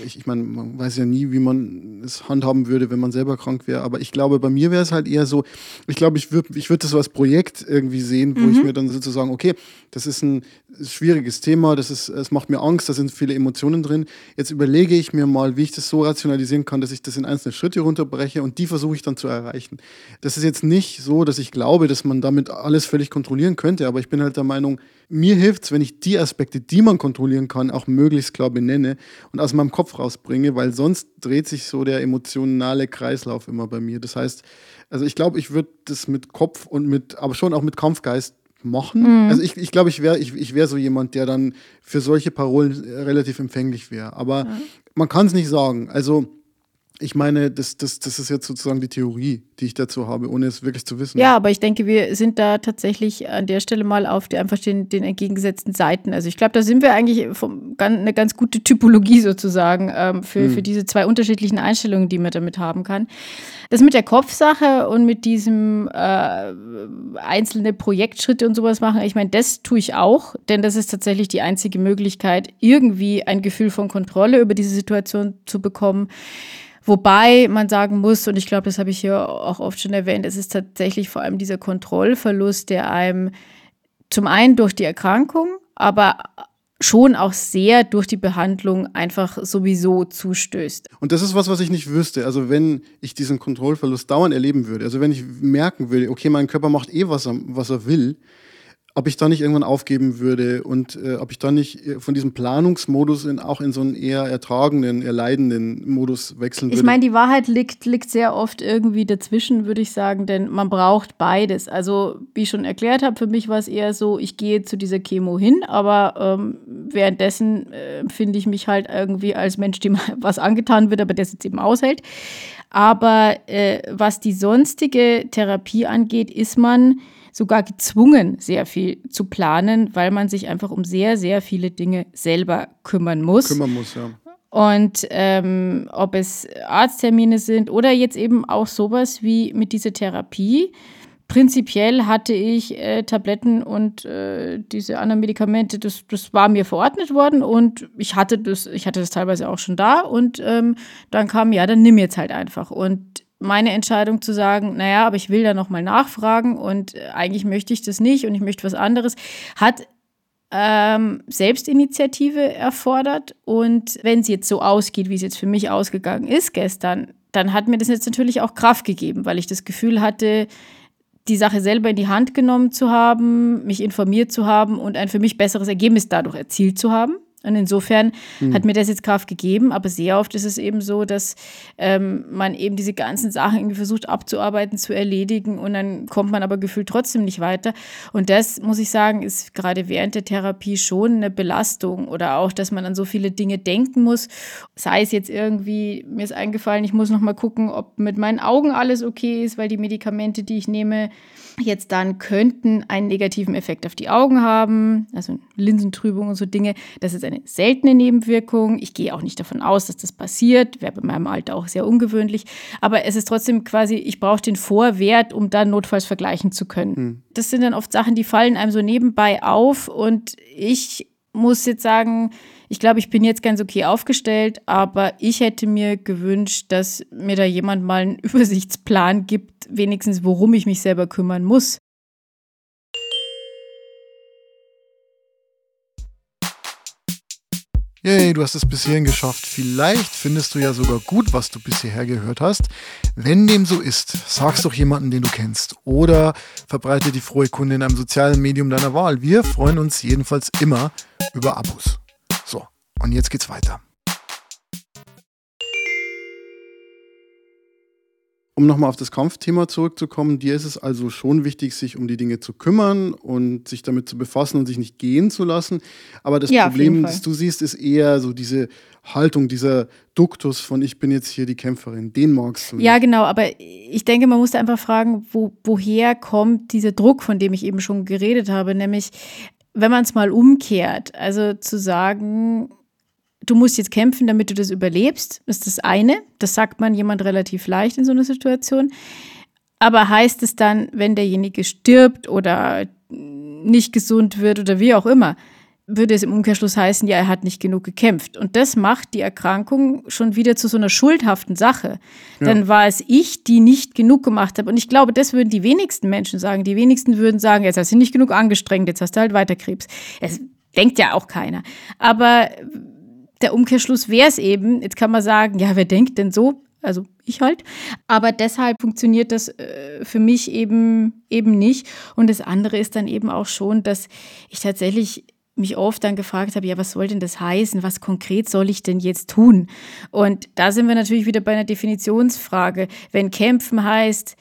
ich, ich meine, man weiß ja nie, wie man es handhaben würde, wenn man selber krank wäre. Aber ich glaube, bei mir wäre es halt eher so, ich glaube, ich würde ich würd das so als Projekt irgendwie sehen, wo mhm. ich mir dann sozusagen, okay, das ist ein schwieriges Thema, das ist, es macht mir Angst, da sind viele Emotionen drin. Jetzt überlege ich mir mal, wie ich das so rationalisieren kann, dass ich das in einzelne Schritte runterbreche und die versuche ich dann zu erreichen. Das ist jetzt nicht so, dass ich glaube, dass man damit alles völlig kontrollieren könnte, aber ich bin halt der Meinung, mir hilft es, wenn ich die Aspekte, die man kontrollieren kann, auch möglichst klar benenne und aus meinem Kopf rausbringe, weil sonst dreht sich so der emotionale Kreislauf immer bei mir. Das heißt, also ich glaube, ich würde das mit Kopf und mit, aber schon auch mit Kampfgeist machen. Mhm. Also ich, ich glaube, ich wäre ich, ich wär so jemand, der dann für solche Parolen relativ empfänglich wäre. Aber mhm. man kann es nicht sagen. Also ich meine, das, das, das ist jetzt sozusagen die Theorie, die ich dazu habe, ohne es wirklich zu wissen. Ja, aber ich denke, wir sind da tatsächlich an der Stelle mal auf die, einfach den, den entgegengesetzten Seiten. Also ich glaube, da sind wir eigentlich vom, eine ganz gute Typologie sozusagen ähm, für, hm. für diese zwei unterschiedlichen Einstellungen, die man damit haben kann. Das mit der Kopfsache und mit diesem äh, einzelne Projektschritte und sowas machen, ich meine, das tue ich auch, denn das ist tatsächlich die einzige Möglichkeit, irgendwie ein Gefühl von Kontrolle über diese Situation zu bekommen. Wobei man sagen muss, und ich glaube, das habe ich hier auch oft schon erwähnt, es ist tatsächlich vor allem dieser Kontrollverlust, der einem zum einen durch die Erkrankung, aber schon auch sehr durch die Behandlung einfach sowieso zustößt. Und das ist was, was ich nicht wüsste. Also wenn ich diesen Kontrollverlust dauernd erleben würde, also wenn ich merken würde, okay, mein Körper macht eh, was er, was er will, ob ich da nicht irgendwann aufgeben würde und äh, ob ich da nicht äh, von diesem Planungsmodus in, auch in so einen eher ertragenden, erleidenden Modus wechseln würde. Ich meine, die Wahrheit liegt, liegt sehr oft irgendwie dazwischen, würde ich sagen, denn man braucht beides. Also, wie ich schon erklärt habe, für mich war es eher so, ich gehe zu dieser Chemo hin, aber ähm, währenddessen äh, finde ich mich halt irgendwie als Mensch, dem was angetan wird, aber der es jetzt eben aushält. Aber äh, was die sonstige Therapie angeht, ist man sogar gezwungen, sehr viel zu planen, weil man sich einfach um sehr, sehr viele Dinge selber kümmern muss. Kümmern muss, ja. Und ähm, ob es Arzttermine sind oder jetzt eben auch sowas wie mit dieser Therapie. Prinzipiell hatte ich äh, Tabletten und äh, diese anderen Medikamente, das, das war mir verordnet worden und ich hatte das, ich hatte das teilweise auch schon da und ähm, dann kam, ja, dann nimm jetzt halt einfach. Und meine Entscheidung zu sagen, naja, aber ich will da nochmal nachfragen und äh, eigentlich möchte ich das nicht und ich möchte was anderes, hat ähm, Selbstinitiative erfordert. Und wenn es jetzt so ausgeht, wie es jetzt für mich ausgegangen ist gestern, dann hat mir das jetzt natürlich auch Kraft gegeben, weil ich das Gefühl hatte, die Sache selber in die Hand genommen zu haben, mich informiert zu haben und ein für mich besseres Ergebnis dadurch erzielt zu haben. Und insofern mhm. hat mir das jetzt Kraft gegeben, aber sehr oft ist es eben so, dass ähm, man eben diese ganzen Sachen irgendwie versucht abzuarbeiten, zu erledigen und dann kommt man aber gefühlt trotzdem nicht weiter. Und das, muss ich sagen, ist gerade während der Therapie schon eine Belastung oder auch, dass man an so viele Dinge denken muss. Sei es jetzt irgendwie, mir ist eingefallen, ich muss noch mal gucken, ob mit meinen Augen alles okay ist, weil die Medikamente, die ich nehme, jetzt dann könnten einen negativen Effekt auf die Augen haben, also Linsentrübung und so Dinge. Das ist eine seltene Nebenwirkung. Ich gehe auch nicht davon aus, dass das passiert. Wäre bei meinem Alter auch sehr ungewöhnlich. Aber es ist trotzdem quasi, ich brauche den Vorwert, um dann notfalls vergleichen zu können. Hm. Das sind dann oft Sachen, die fallen einem so nebenbei auf und ich muss jetzt sagen, ich glaube, ich bin jetzt ganz okay aufgestellt, aber ich hätte mir gewünscht, dass mir da jemand mal einen Übersichtsplan gibt, wenigstens worum ich mich selber kümmern muss. Yay, du hast es bis hierhin geschafft. Vielleicht findest du ja sogar gut, was du bisher gehört hast. Wenn dem so ist, sag's doch jemanden, den du kennst. Oder verbreite die frohe Kunde in einem sozialen Medium deiner Wahl. Wir freuen uns jedenfalls immer über Abos. Und jetzt geht's weiter. Um nochmal auf das Kampfthema zurückzukommen, dir ist es also schon wichtig, sich um die Dinge zu kümmern und sich damit zu befassen und sich nicht gehen zu lassen. Aber das ja, Problem, das du siehst, ist eher so diese Haltung, dieser Duktus von ich bin jetzt hier die Kämpferin. Den magst du. Nicht. Ja, genau, aber ich denke, man muss da einfach fragen, wo, woher kommt dieser Druck, von dem ich eben schon geredet habe, nämlich wenn man es mal umkehrt, also zu sagen, du musst jetzt kämpfen, damit du das überlebst, ist das eine. Das sagt man jemand relativ leicht in so einer Situation. Aber heißt es dann, wenn derjenige stirbt oder nicht gesund wird oder wie auch immer, würde es im Umkehrschluss heißen, ja, er hat nicht genug gekämpft. Und das macht die Erkrankung schon wieder zu so einer schuldhaften Sache. Ja. Dann war es ich, die nicht genug gemacht habe. Und ich glaube, das würden die wenigsten Menschen sagen. Die wenigsten würden sagen, jetzt hast du nicht genug angestrengt, jetzt hast du halt weiter Krebs. Es denkt ja auch keiner. Aber der Umkehrschluss wäre es eben, jetzt kann man sagen, ja, wer denkt denn so? Also ich halt. Aber deshalb funktioniert das äh, für mich eben, eben nicht. Und das andere ist dann eben auch schon, dass ich tatsächlich mich oft dann gefragt habe, ja, was soll denn das heißen? Was konkret soll ich denn jetzt tun? Und da sind wir natürlich wieder bei einer Definitionsfrage. Wenn kämpfen heißt,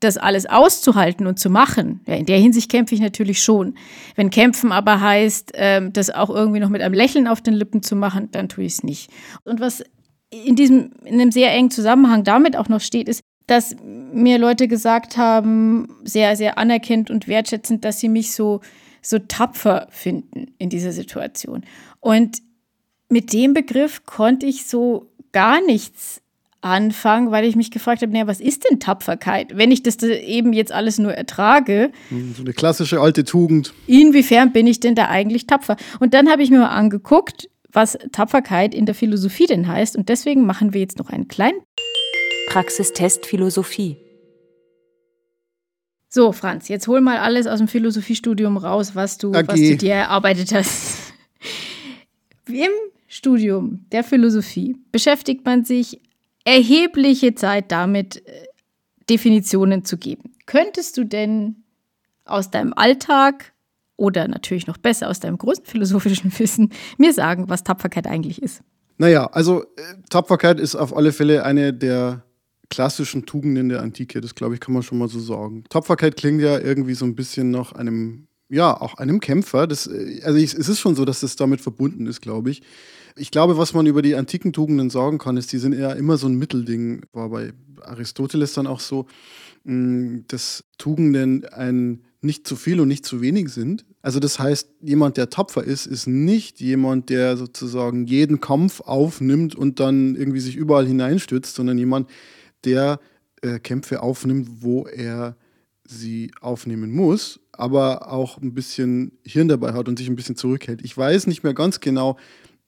das alles auszuhalten und zu machen, ja, in der Hinsicht kämpfe ich natürlich schon. Wenn kämpfen aber heißt, ähm, das auch irgendwie noch mit einem Lächeln auf den Lippen zu machen, dann tue ich es nicht. Und was in diesem, in einem sehr engen Zusammenhang damit auch noch steht, ist, dass mir Leute gesagt haben, sehr, sehr anerkennend und wertschätzend, dass sie mich so, so tapfer finden in dieser Situation. Und mit dem Begriff konnte ich so gar nichts Anfang, weil ich mich gefragt habe, naja, was ist denn Tapferkeit? Wenn ich das eben jetzt alles nur ertrage. Hm, so eine klassische alte Tugend. Inwiefern bin ich denn da eigentlich tapfer? Und dann habe ich mir mal angeguckt, was Tapferkeit in der Philosophie denn heißt. Und deswegen machen wir jetzt noch einen kleinen Praxistest Philosophie. So, Franz, jetzt hol mal alles aus dem Philosophiestudium raus, was du, okay. was du dir erarbeitet hast. Im Studium der Philosophie beschäftigt man sich erhebliche Zeit damit, äh, Definitionen zu geben. Könntest du denn aus deinem Alltag oder natürlich noch besser aus deinem großen philosophischen Wissen mir sagen, was Tapferkeit eigentlich ist? Naja, also äh, Tapferkeit ist auf alle Fälle eine der klassischen Tugenden der Antike. Das glaube ich, kann man schon mal so sagen. Tapferkeit klingt ja irgendwie so ein bisschen nach einem, ja, auch einem Kämpfer. Das, äh, also es ist schon so, dass das damit verbunden ist, glaube ich. Ich glaube, was man über die antiken Tugenden sagen kann, ist, die sind eher immer so ein Mittelding. War bei Aristoteles dann auch so, mm, dass Tugenden ein nicht zu viel und nicht zu wenig sind. Also das heißt, jemand, der tapfer ist, ist nicht jemand, der sozusagen jeden Kampf aufnimmt und dann irgendwie sich überall hineinstürzt, sondern jemand, der äh, Kämpfe aufnimmt, wo er sie aufnehmen muss, aber auch ein bisschen Hirn dabei hat und sich ein bisschen zurückhält. Ich weiß nicht mehr ganz genau,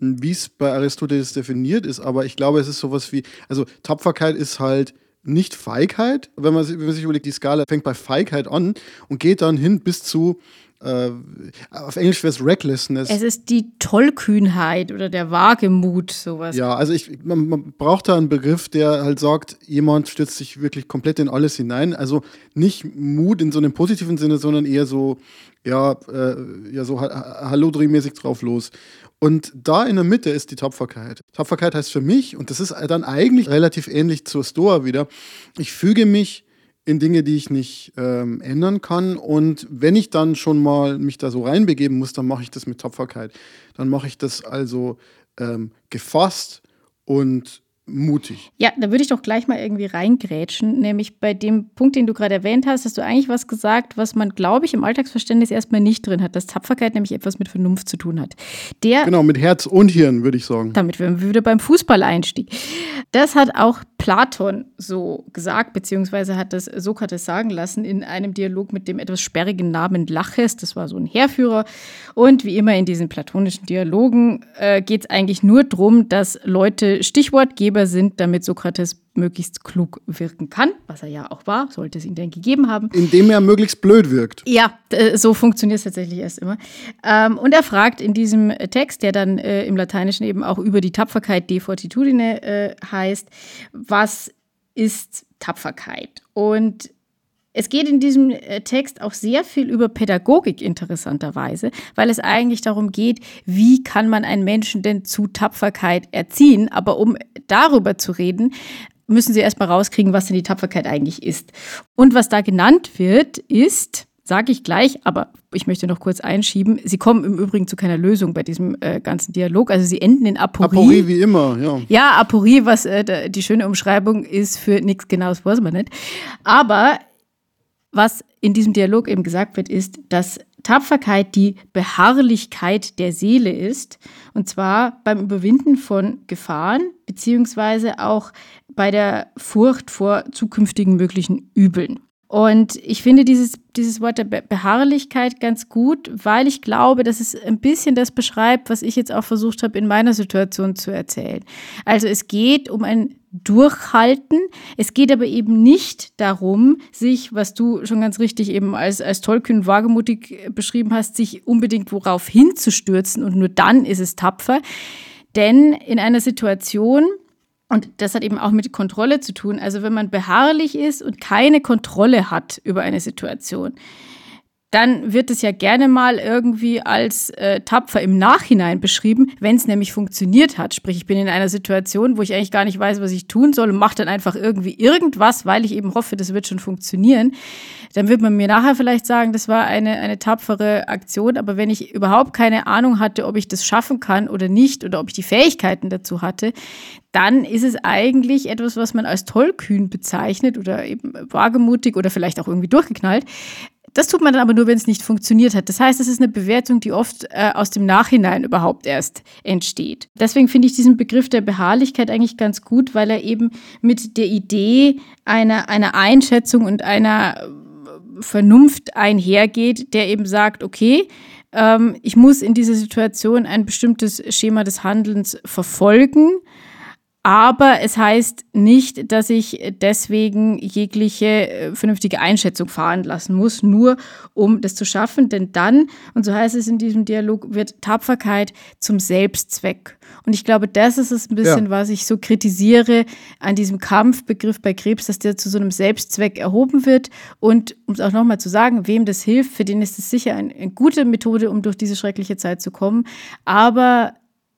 wie es bei Aristoteles definiert ist, aber ich glaube, es ist sowas wie, also Tapferkeit ist halt nicht Feigheit, wenn man, wenn man sich überlegt, die Skala fängt bei Feigheit an und geht dann hin bis zu äh, auf Englisch wäre es Recklessness. Es ist die Tollkühnheit oder der Wagemut, sowas. Ja, also ich, man, man, braucht da einen Begriff, der halt sagt, jemand stürzt sich wirklich komplett in alles hinein. Also nicht Mut in so einem positiven Sinne, sondern eher so, ja, äh, ja so Hallodri-mäßig drauf los. Und da in der Mitte ist die Tapferkeit. Tapferkeit heißt für mich, und das ist dann eigentlich relativ ähnlich zur Stoa wieder, ich füge mich in Dinge, die ich nicht ähm, ändern kann. Und wenn ich dann schon mal mich da so reinbegeben muss, dann mache ich das mit Tapferkeit. Dann mache ich das also ähm, gefasst und mutig. Ja, da würde ich doch gleich mal irgendwie reingrätschen, nämlich bei dem Punkt, den du gerade erwähnt hast, hast du eigentlich was gesagt, was man, glaube ich, im Alltagsverständnis erstmal nicht drin hat, dass Tapferkeit nämlich etwas mit Vernunft zu tun hat. Der, genau, mit Herz und Hirn, würde ich sagen. Damit wären wir wieder beim Fußballeinstieg. Das hat auch Platon so gesagt, beziehungsweise hat das Sokrates sagen lassen in einem Dialog mit dem etwas sperrigen Namen Laches. Das war so ein Heerführer. Und wie immer in diesen platonischen Dialogen äh, geht es eigentlich nur darum, dass Leute Stichwortgeber sind, damit Sokrates möglichst klug wirken kann, was er ja auch war, sollte es ihn denn gegeben haben. Indem er möglichst blöd wirkt. Ja, so funktioniert es tatsächlich erst immer. Ähm, und er fragt in diesem Text, der dann äh, im Lateinischen eben auch über die Tapferkeit de fortitudine äh, heißt, was ist Tapferkeit? Und es geht in diesem äh, Text auch sehr viel über Pädagogik interessanterweise, weil es eigentlich darum geht, wie kann man einen Menschen denn zu Tapferkeit erziehen. Aber um darüber zu reden, müssen sie erstmal rauskriegen, was denn die Tapferkeit eigentlich ist. Und was da genannt wird, ist, sage ich gleich, aber ich möchte noch kurz einschieben, sie kommen im Übrigen zu keiner Lösung bei diesem äh, ganzen Dialog. Also sie enden in Aporie. Aporie wie immer, ja. Ja, Aporie, was äh, die schöne Umschreibung ist für nichts Genaues, weiß man nicht. Aber was in diesem Dialog eben gesagt wird, ist, dass Tapferkeit die Beharrlichkeit der Seele ist, und zwar beim Überwinden von Gefahren, beziehungsweise auch bei der Furcht vor zukünftigen möglichen Übeln. Und ich finde dieses, dieses Wort der Beharrlichkeit ganz gut, weil ich glaube, dass es ein bisschen das beschreibt, was ich jetzt auch versucht habe, in meiner Situation zu erzählen. Also es geht um ein Durchhalten. Es geht aber eben nicht darum, sich, was du schon ganz richtig eben als, als tollkühn wagemutig beschrieben hast, sich unbedingt worauf hinzustürzen und nur dann ist es tapfer. Denn in einer Situation, und das hat eben auch mit Kontrolle zu tun. Also wenn man beharrlich ist und keine Kontrolle hat über eine Situation, dann wird es ja gerne mal irgendwie als äh, tapfer im Nachhinein beschrieben, wenn es nämlich funktioniert hat. Sprich, ich bin in einer Situation, wo ich eigentlich gar nicht weiß, was ich tun soll und mache dann einfach irgendwie irgendwas, weil ich eben hoffe, das wird schon funktionieren. Dann wird man mir nachher vielleicht sagen, das war eine, eine tapfere Aktion. Aber wenn ich überhaupt keine Ahnung hatte, ob ich das schaffen kann oder nicht oder ob ich die Fähigkeiten dazu hatte, dann ist es eigentlich etwas, was man als tollkühn bezeichnet oder eben wagemutig oder vielleicht auch irgendwie durchgeknallt. Das tut man dann aber nur, wenn es nicht funktioniert hat. Das heißt, es ist eine Bewertung, die oft äh, aus dem Nachhinein überhaupt erst entsteht. Deswegen finde ich diesen Begriff der Beharrlichkeit eigentlich ganz gut, weil er eben mit der Idee einer, einer Einschätzung und einer äh, Vernunft einhergeht, der eben sagt, okay, ähm, ich muss in dieser Situation ein bestimmtes Schema des Handelns verfolgen aber es heißt nicht, dass ich deswegen jegliche äh, vernünftige Einschätzung fahren lassen muss, nur um das zu schaffen. Denn dann, und so heißt es in diesem Dialog, wird Tapferkeit zum Selbstzweck. Und ich glaube, das ist es ein bisschen, ja. was ich so kritisiere an diesem Kampfbegriff bei Krebs, dass der zu so einem Selbstzweck erhoben wird. Und um es auch nochmal zu sagen, wem das hilft, für den ist es sicher eine, eine gute Methode, um durch diese schreckliche Zeit zu kommen. Aber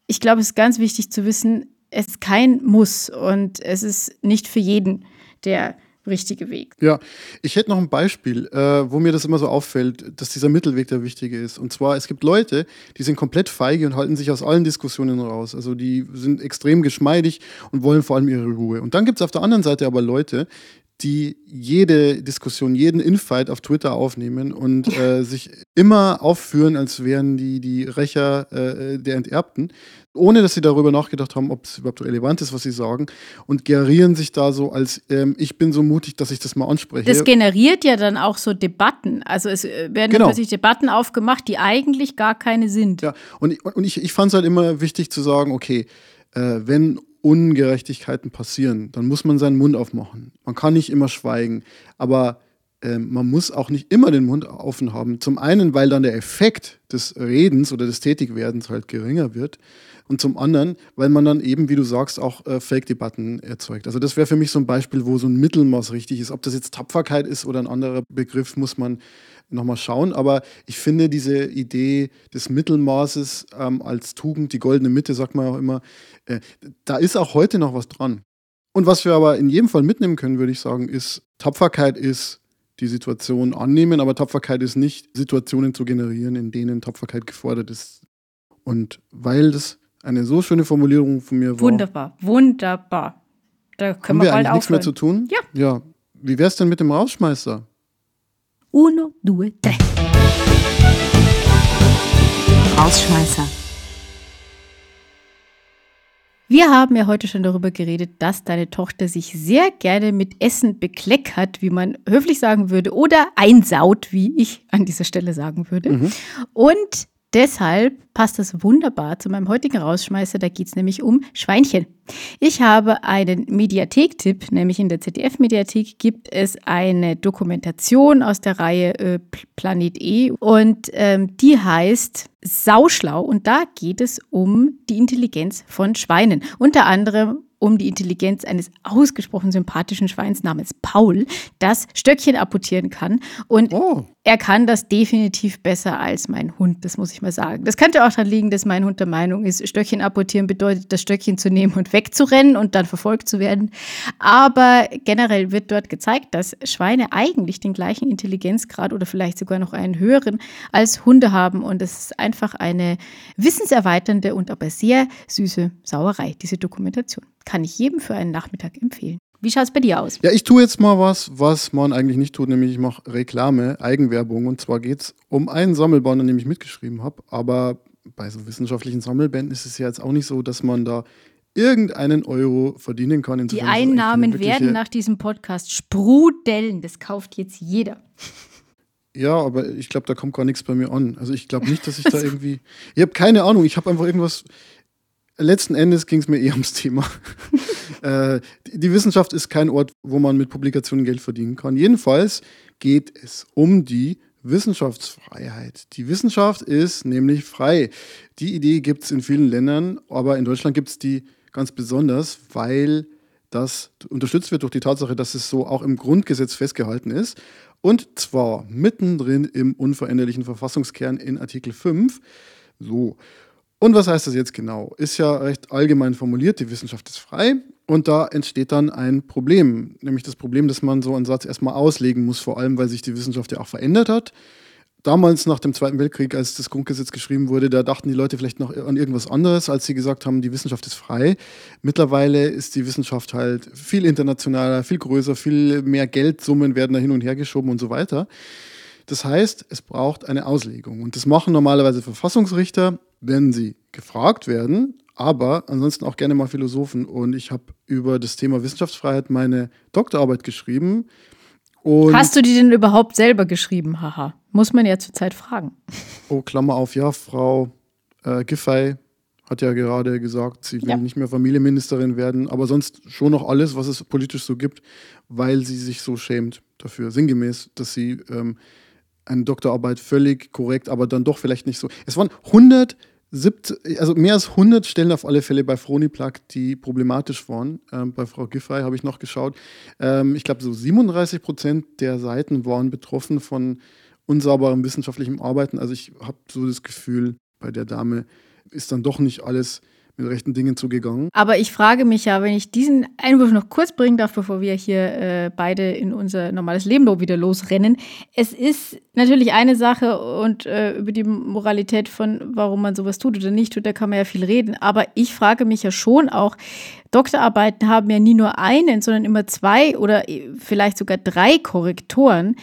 ich glaube, es ist ganz wichtig zu wissen, es ist kein Muss und es ist nicht für jeden der richtige Weg. Ja, ich hätte noch ein Beispiel, äh, wo mir das immer so auffällt, dass dieser Mittelweg der wichtige ist. Und zwar, es gibt Leute, die sind komplett feige und halten sich aus allen Diskussionen raus. Also die sind extrem geschmeidig und wollen vor allem ihre Ruhe. Und dann gibt es auf der anderen Seite aber Leute, die jede Diskussion, jeden Infight auf Twitter aufnehmen und äh, sich immer aufführen, als wären die die Rächer äh, der Enterbten, ohne dass sie darüber nachgedacht haben, ob es überhaupt relevant ist, was sie sagen, und gerieren sich da so als ähm, ich bin so mutig, dass ich das mal anspreche. Das generiert ja dann auch so Debatten. Also es äh, werden genau. plötzlich Debatten aufgemacht, die eigentlich gar keine sind. Ja, und, und ich, ich fand es halt immer wichtig zu sagen, okay, äh, wenn Ungerechtigkeiten passieren, dann muss man seinen Mund aufmachen. Man kann nicht immer schweigen, aber äh, man muss auch nicht immer den Mund offen haben. Zum einen, weil dann der Effekt des Redens oder des Tätigwerdens halt geringer wird. Und zum anderen, weil man dann eben, wie du sagst, auch äh, Fake-Debatten erzeugt. Also das wäre für mich so ein Beispiel, wo so ein Mittelmaß richtig ist. Ob das jetzt Tapferkeit ist oder ein anderer Begriff, muss man nochmal schauen. Aber ich finde diese Idee des Mittelmaßes ähm, als Tugend, die goldene Mitte, sagt man auch immer, äh, da ist auch heute noch was dran. Und was wir aber in jedem Fall mitnehmen können, würde ich sagen, ist, Tapferkeit ist die Situation annehmen, aber Tapferkeit ist nicht, Situationen zu generieren, in denen Tapferkeit gefordert ist. Und weil das eine so schöne Formulierung von mir war. Wunderbar, wunderbar. Da können haben wir, wir bald eigentlich nichts mehr zu aufhören. tun? Ja. Ja. Wie wär's denn mit dem Rausschmeißer? Uno, due, tre. Rausschmeißer. Wir haben ja heute schon darüber geredet, dass deine Tochter sich sehr gerne mit Essen bekleckert, wie man höflich sagen würde, oder einsaut, wie ich an dieser Stelle sagen würde. Und deshalb passt das wunderbar zu meinem heutigen Rausschmeißer. Da geht es nämlich um Schweinchen. Ich habe einen Mediathek-Tipp, nämlich in der ZDF-Mediathek gibt es eine Dokumentation aus der Reihe äh, Planet E und ähm, die heißt Sauschlau und da geht es um die Intelligenz von Schweinen. Unter anderem um die Intelligenz eines ausgesprochen sympathischen Schweins namens Paul, das Stöckchen apportieren kann. Und Oh. Er kann das definitiv besser als mein Hund, das muss ich mal sagen. Das könnte auch daran liegen, dass mein Hund der Meinung ist, Stöckchen apportieren bedeutet, das Stöckchen zu nehmen und wegzurennen und dann verfolgt zu werden. Aber generell wird dort gezeigt, dass Schweine eigentlich den gleichen Intelligenzgrad oder vielleicht sogar noch einen höheren als Hunde haben. Und es ist einfach eine wissenserweiternde und aber sehr süße Sauerei, diese Dokumentation. Kann ich jedem für einen Nachmittag empfehlen. Wie schaut es bei dir aus? Ja, ich tue jetzt mal was, was man eigentlich nicht tut, nämlich ich mache Reklame, Eigenwerbung. Und zwar geht es um einen Sammelband, an dem ich mitgeschrieben habe. Aber bei so wissenschaftlichen Sammelbänden ist es ja jetzt auch nicht so, dass man da irgendeinen Euro verdienen kann. Die Insofern echt Einnahmen werden nach diesem Podcast sprudeln. Das kauft jetzt jeder. Ja, aber ich glaube, da kommt gar nichts bei mir an. Also ich glaube nicht, dass ich da irgendwie. Ich habe keine Ahnung, ich habe einfach irgendwas. Letzten Endes ging es mir eh ums Thema. äh, die, die Wissenschaft ist kein Ort, wo man mit Publikationen Geld verdienen kann. Jedenfalls geht es um die Wissenschaftsfreiheit. Die Wissenschaft ist nämlich frei. Die Idee gibt es in vielen Ländern, aber in Deutschland gibt es die ganz besonders, weil das unterstützt wird durch die Tatsache, dass es so auch im Grundgesetz festgehalten ist. Und zwar mittendrin im unveränderlichen Verfassungskern in Artikel 5. So. Und was heißt das jetzt genau? Ist ja recht allgemein formuliert, die Wissenschaft ist frei. Und da entsteht dann ein Problem, nämlich das Problem, dass man so einen Satz erstmal auslegen muss, vor allem weil sich die Wissenschaft ja auch verändert hat. Damals nach dem Zweiten Weltkrieg, als das Grundgesetz geschrieben wurde, da dachten die Leute vielleicht noch an irgendwas anderes, als sie gesagt haben, die Wissenschaft ist frei. Mittlerweile ist die Wissenschaft halt viel internationaler, viel größer, viel mehr Geldsummen werden da hin und her geschoben und so weiter. Das heißt, es braucht eine Auslegung. Und das machen normalerweise Verfassungsrichter, wenn sie gefragt werden, aber ansonsten auch gerne mal Philosophen. Und ich habe über das Thema Wissenschaftsfreiheit meine Doktorarbeit geschrieben. Und Hast du die denn überhaupt selber geschrieben? Haha. Muss man ja zurzeit fragen. Oh, Klammer auf, ja, Frau äh, Giffey hat ja gerade gesagt, sie will Ja. nicht mehr Familienministerin werden, aber sonst schon noch alles, was es politisch so gibt, weil sie sich so schämt dafür, sinngemäß, dass sie ähm, eine Doktorarbeit völlig korrekt, aber dann doch vielleicht nicht so. Es waren 170, also mehr als 100 Stellen auf alle Fälle bei Froniplug, die problematisch waren. Ähm, bei Frau Giffey habe ich noch geschaut. Ähm, ich glaube, so 37 Prozent der Seiten waren betroffen von unsauberem wissenschaftlichem Arbeiten. Also ich habe so das Gefühl, bei der Dame ist dann doch nicht alles mit rechten Dingen zugegangen. Aber ich frage mich ja, wenn ich diesen Einwurf noch kurz bringen darf, bevor wir hier äh, beide in unser normales Leben wieder losrennen. Es ist natürlich eine Sache und äh, über die Moralität von, warum man sowas tut oder nicht tut, da kann man ja viel reden. Aber ich frage mich ja schon auch, Doktorarbeiten haben ja nie nur einen, sondern immer zwei oder vielleicht sogar drei Korrektoren.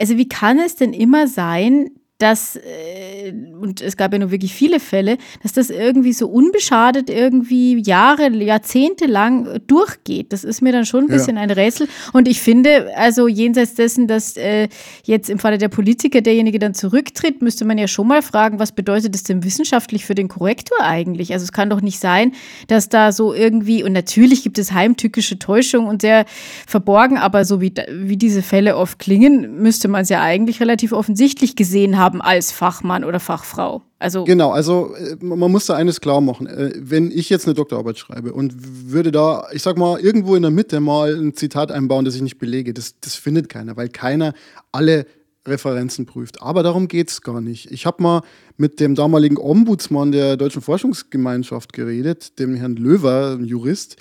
Also wie kann es denn immer sein, dass, äh, und es gab ja nur wirklich viele Fälle, dass das irgendwie so unbeschadet irgendwie Jahre, Jahrzehnte lang durchgeht. Das ist mir dann schon ein bisschen ja. ein Rätsel. Und ich finde, also jenseits dessen, dass äh, jetzt im Falle der Politiker derjenige dann zurücktritt, müsste man ja schon mal fragen, was bedeutet das denn wissenschaftlich für den Korrektor eigentlich? Also es kann doch nicht sein, dass da so irgendwie, und natürlich gibt es heimtückische Täuschung und sehr verborgen, aber so wie, wie diese Fälle oft klingen, müsste man es ja eigentlich relativ offensichtlich gesehen haben, haben als Fachmann oder Fachfrau. Also genau, also äh, man muss da eines klar machen. Äh, wenn ich jetzt eine Doktorarbeit schreibe und würde da, ich sag mal, irgendwo in der Mitte mal ein Zitat einbauen, das ich nicht belege, das, das findet keiner, weil keiner alle Referenzen prüft. Aber darum geht es gar nicht. Ich habe mal mit dem damaligen Ombudsmann der Deutschen Forschungsgemeinschaft geredet, dem Herrn Löwer, Jurist.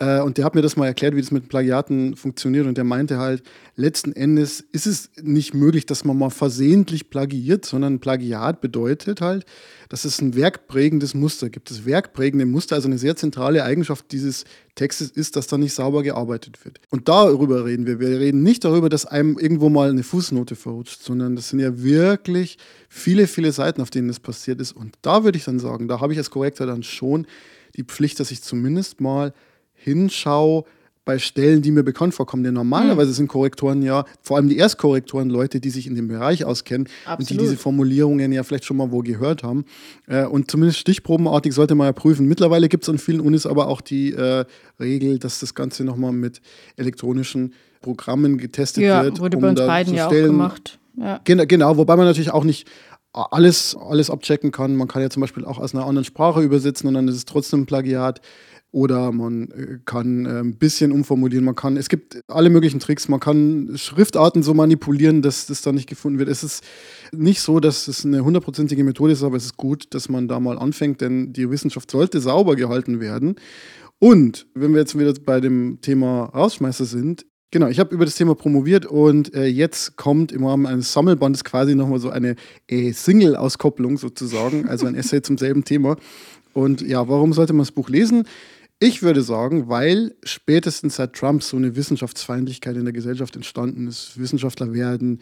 Äh, und der hat mir das mal erklärt, wie das mit Plagiaten funktioniert. Und der meinte halt, letzten Endes ist es nicht möglich, dass man mal versehentlich plagiiert, sondern Plagiat bedeutet halt, dass es ein werkprägendes Muster gibt. Das werkprägende Muster, also eine sehr zentrale Eigenschaft dieses Textes ist, dass da nicht sauber gearbeitet wird. Und darüber reden wir. Wir reden nicht darüber, dass einem irgendwo mal eine Fußnote verrutscht, sondern das sind ja wirklich viele, viele Seiten, auf denen das passiert ist. Und da würde ich dann sagen, da habe ich als Korrektor dann schon die Pflicht, dass ich zumindest mal hinschaue bei Stellen, die mir bekannt vorkommen. Denn normalerweise mhm. sind Korrektoren ja, vor allem die Erstkorrektoren, Leute, die sich in dem Bereich auskennen Absolut. und die diese Formulierungen ja vielleicht schon mal wo gehört haben. Äh, und zumindest stichprobenartig sollte man ja prüfen. Mittlerweile gibt es an vielen Unis aber auch die äh, Regel, dass das Ganze nochmal mit elektronischen Programmen getestet ja, wird. Wurde um bei uns beiden ja auch gemacht. Ja. Genau, genau, wobei man natürlich auch nicht alles, alles abchecken kann. Man kann ja zum Beispiel auch aus einer anderen Sprache übersetzen und dann ist es trotzdem ein Plagiat. Oder man äh, kann äh, ein bisschen umformulieren. Man kann, es gibt alle möglichen Tricks. Man kann Schriftarten so manipulieren, dass das da nicht gefunden wird. Es ist nicht so, dass es eine hundertprozentige Methode ist, aber es ist gut, dass man da mal anfängt, denn die Wissenschaft sollte sauber gehalten werden. Und wenn wir jetzt wieder bei dem Thema Rausschmeißer sind, Genau, ich habe über das Thema promoviert und äh, jetzt kommt im Rahmen eines Sammelbandes quasi nochmal so eine äh, Single-Auskopplung sozusagen, also ein Essay zum selben Thema. Und ja, warum sollte man das Buch lesen? Ich würde sagen, weil spätestens seit Trump so eine Wissenschaftsfeindlichkeit in der Gesellschaft entstanden ist. Wissenschaftler werden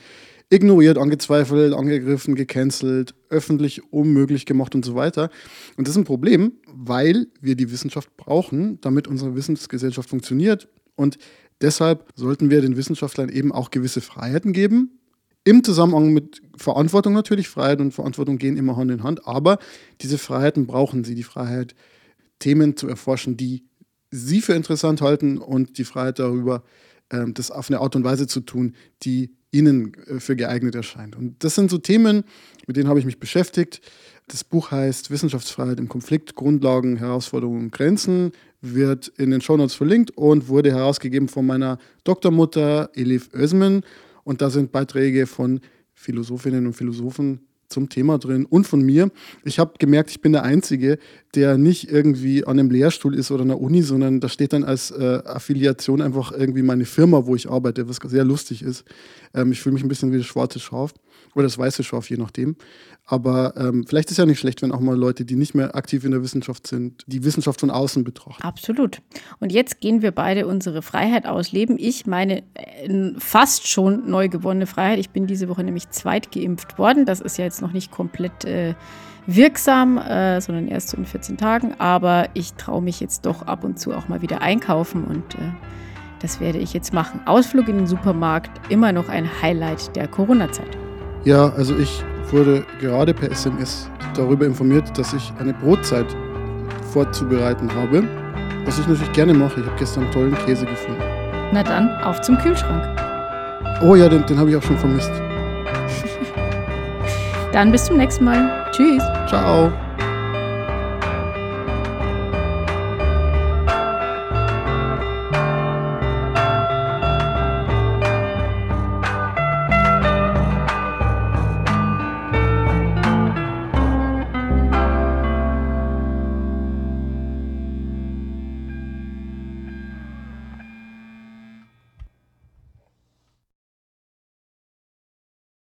ignoriert, angezweifelt, angegriffen, gecancelt, öffentlich unmöglich gemacht und so weiter. Und das ist ein Problem, weil wir die Wissenschaft brauchen, damit unsere Wissensgesellschaft funktioniert. Und deshalb sollten wir den Wissenschaftlern eben auch gewisse Freiheiten geben. Im Zusammenhang mit Verantwortung natürlich. Freiheit und Verantwortung gehen immer Hand in Hand. Aber diese Freiheiten brauchen sie. Die Freiheit, Themen zu erforschen, die Sie für interessant halten und die Freiheit darüber, ähm, das auf eine Art und Weise zu tun, die Ihnen äh, für geeignet erscheint. Und das sind so Themen, mit denen habe ich mich beschäftigt. Das Buch heißt Wissenschaftsfreiheit im Konflikt, Grundlagen, Herausforderungen und Grenzen, wird in den Shownotes verlinkt und wurde herausgegeben von meiner Doktormutter Elif Özmen. Und da sind Beiträge von Philosophinnen und Philosophen zum Thema drin und von mir. Ich habe gemerkt, ich bin der Einzige, der nicht irgendwie an einem Lehrstuhl ist oder einer Uni, sondern da steht dann als äh, Affiliation einfach irgendwie meine Firma, wo ich arbeite, was sehr lustig ist. Ähm, ich fühle mich ein bisschen wie das schwarze Schaf oder das weiße Schaf, je nachdem. Aber ähm, vielleicht ist ja nicht schlecht, wenn auch mal Leute, die nicht mehr aktiv in der Wissenschaft sind, die Wissenschaft von außen betrachten. Absolut. Und jetzt gehen wir beide unsere Freiheit ausleben. Ich meine äh, fast schon neu gewonnene Freiheit. Ich bin diese Woche nämlich zweitgeimpft worden. Das ist ja jetzt noch nicht komplett äh, wirksam, äh, sondern erst so in 14 Tagen. Aber ich traue mich jetzt doch ab und zu auch mal wieder einkaufen und äh, das werde ich jetzt machen. Ausflug in den Supermarkt, immer noch ein Highlight der Corona-Zeit. Ja, also ich wurde gerade per SMS darüber informiert, dass ich eine Brotzeit vorzubereiten habe, was ich natürlich gerne mache. Ich habe gestern einen tollen Käse gefunden. Na dann, auf zum Kühlschrank. Oh ja, den, den habe ich auch schon vermisst. dann bis zum nächsten Mal. Tschüss. Ciao.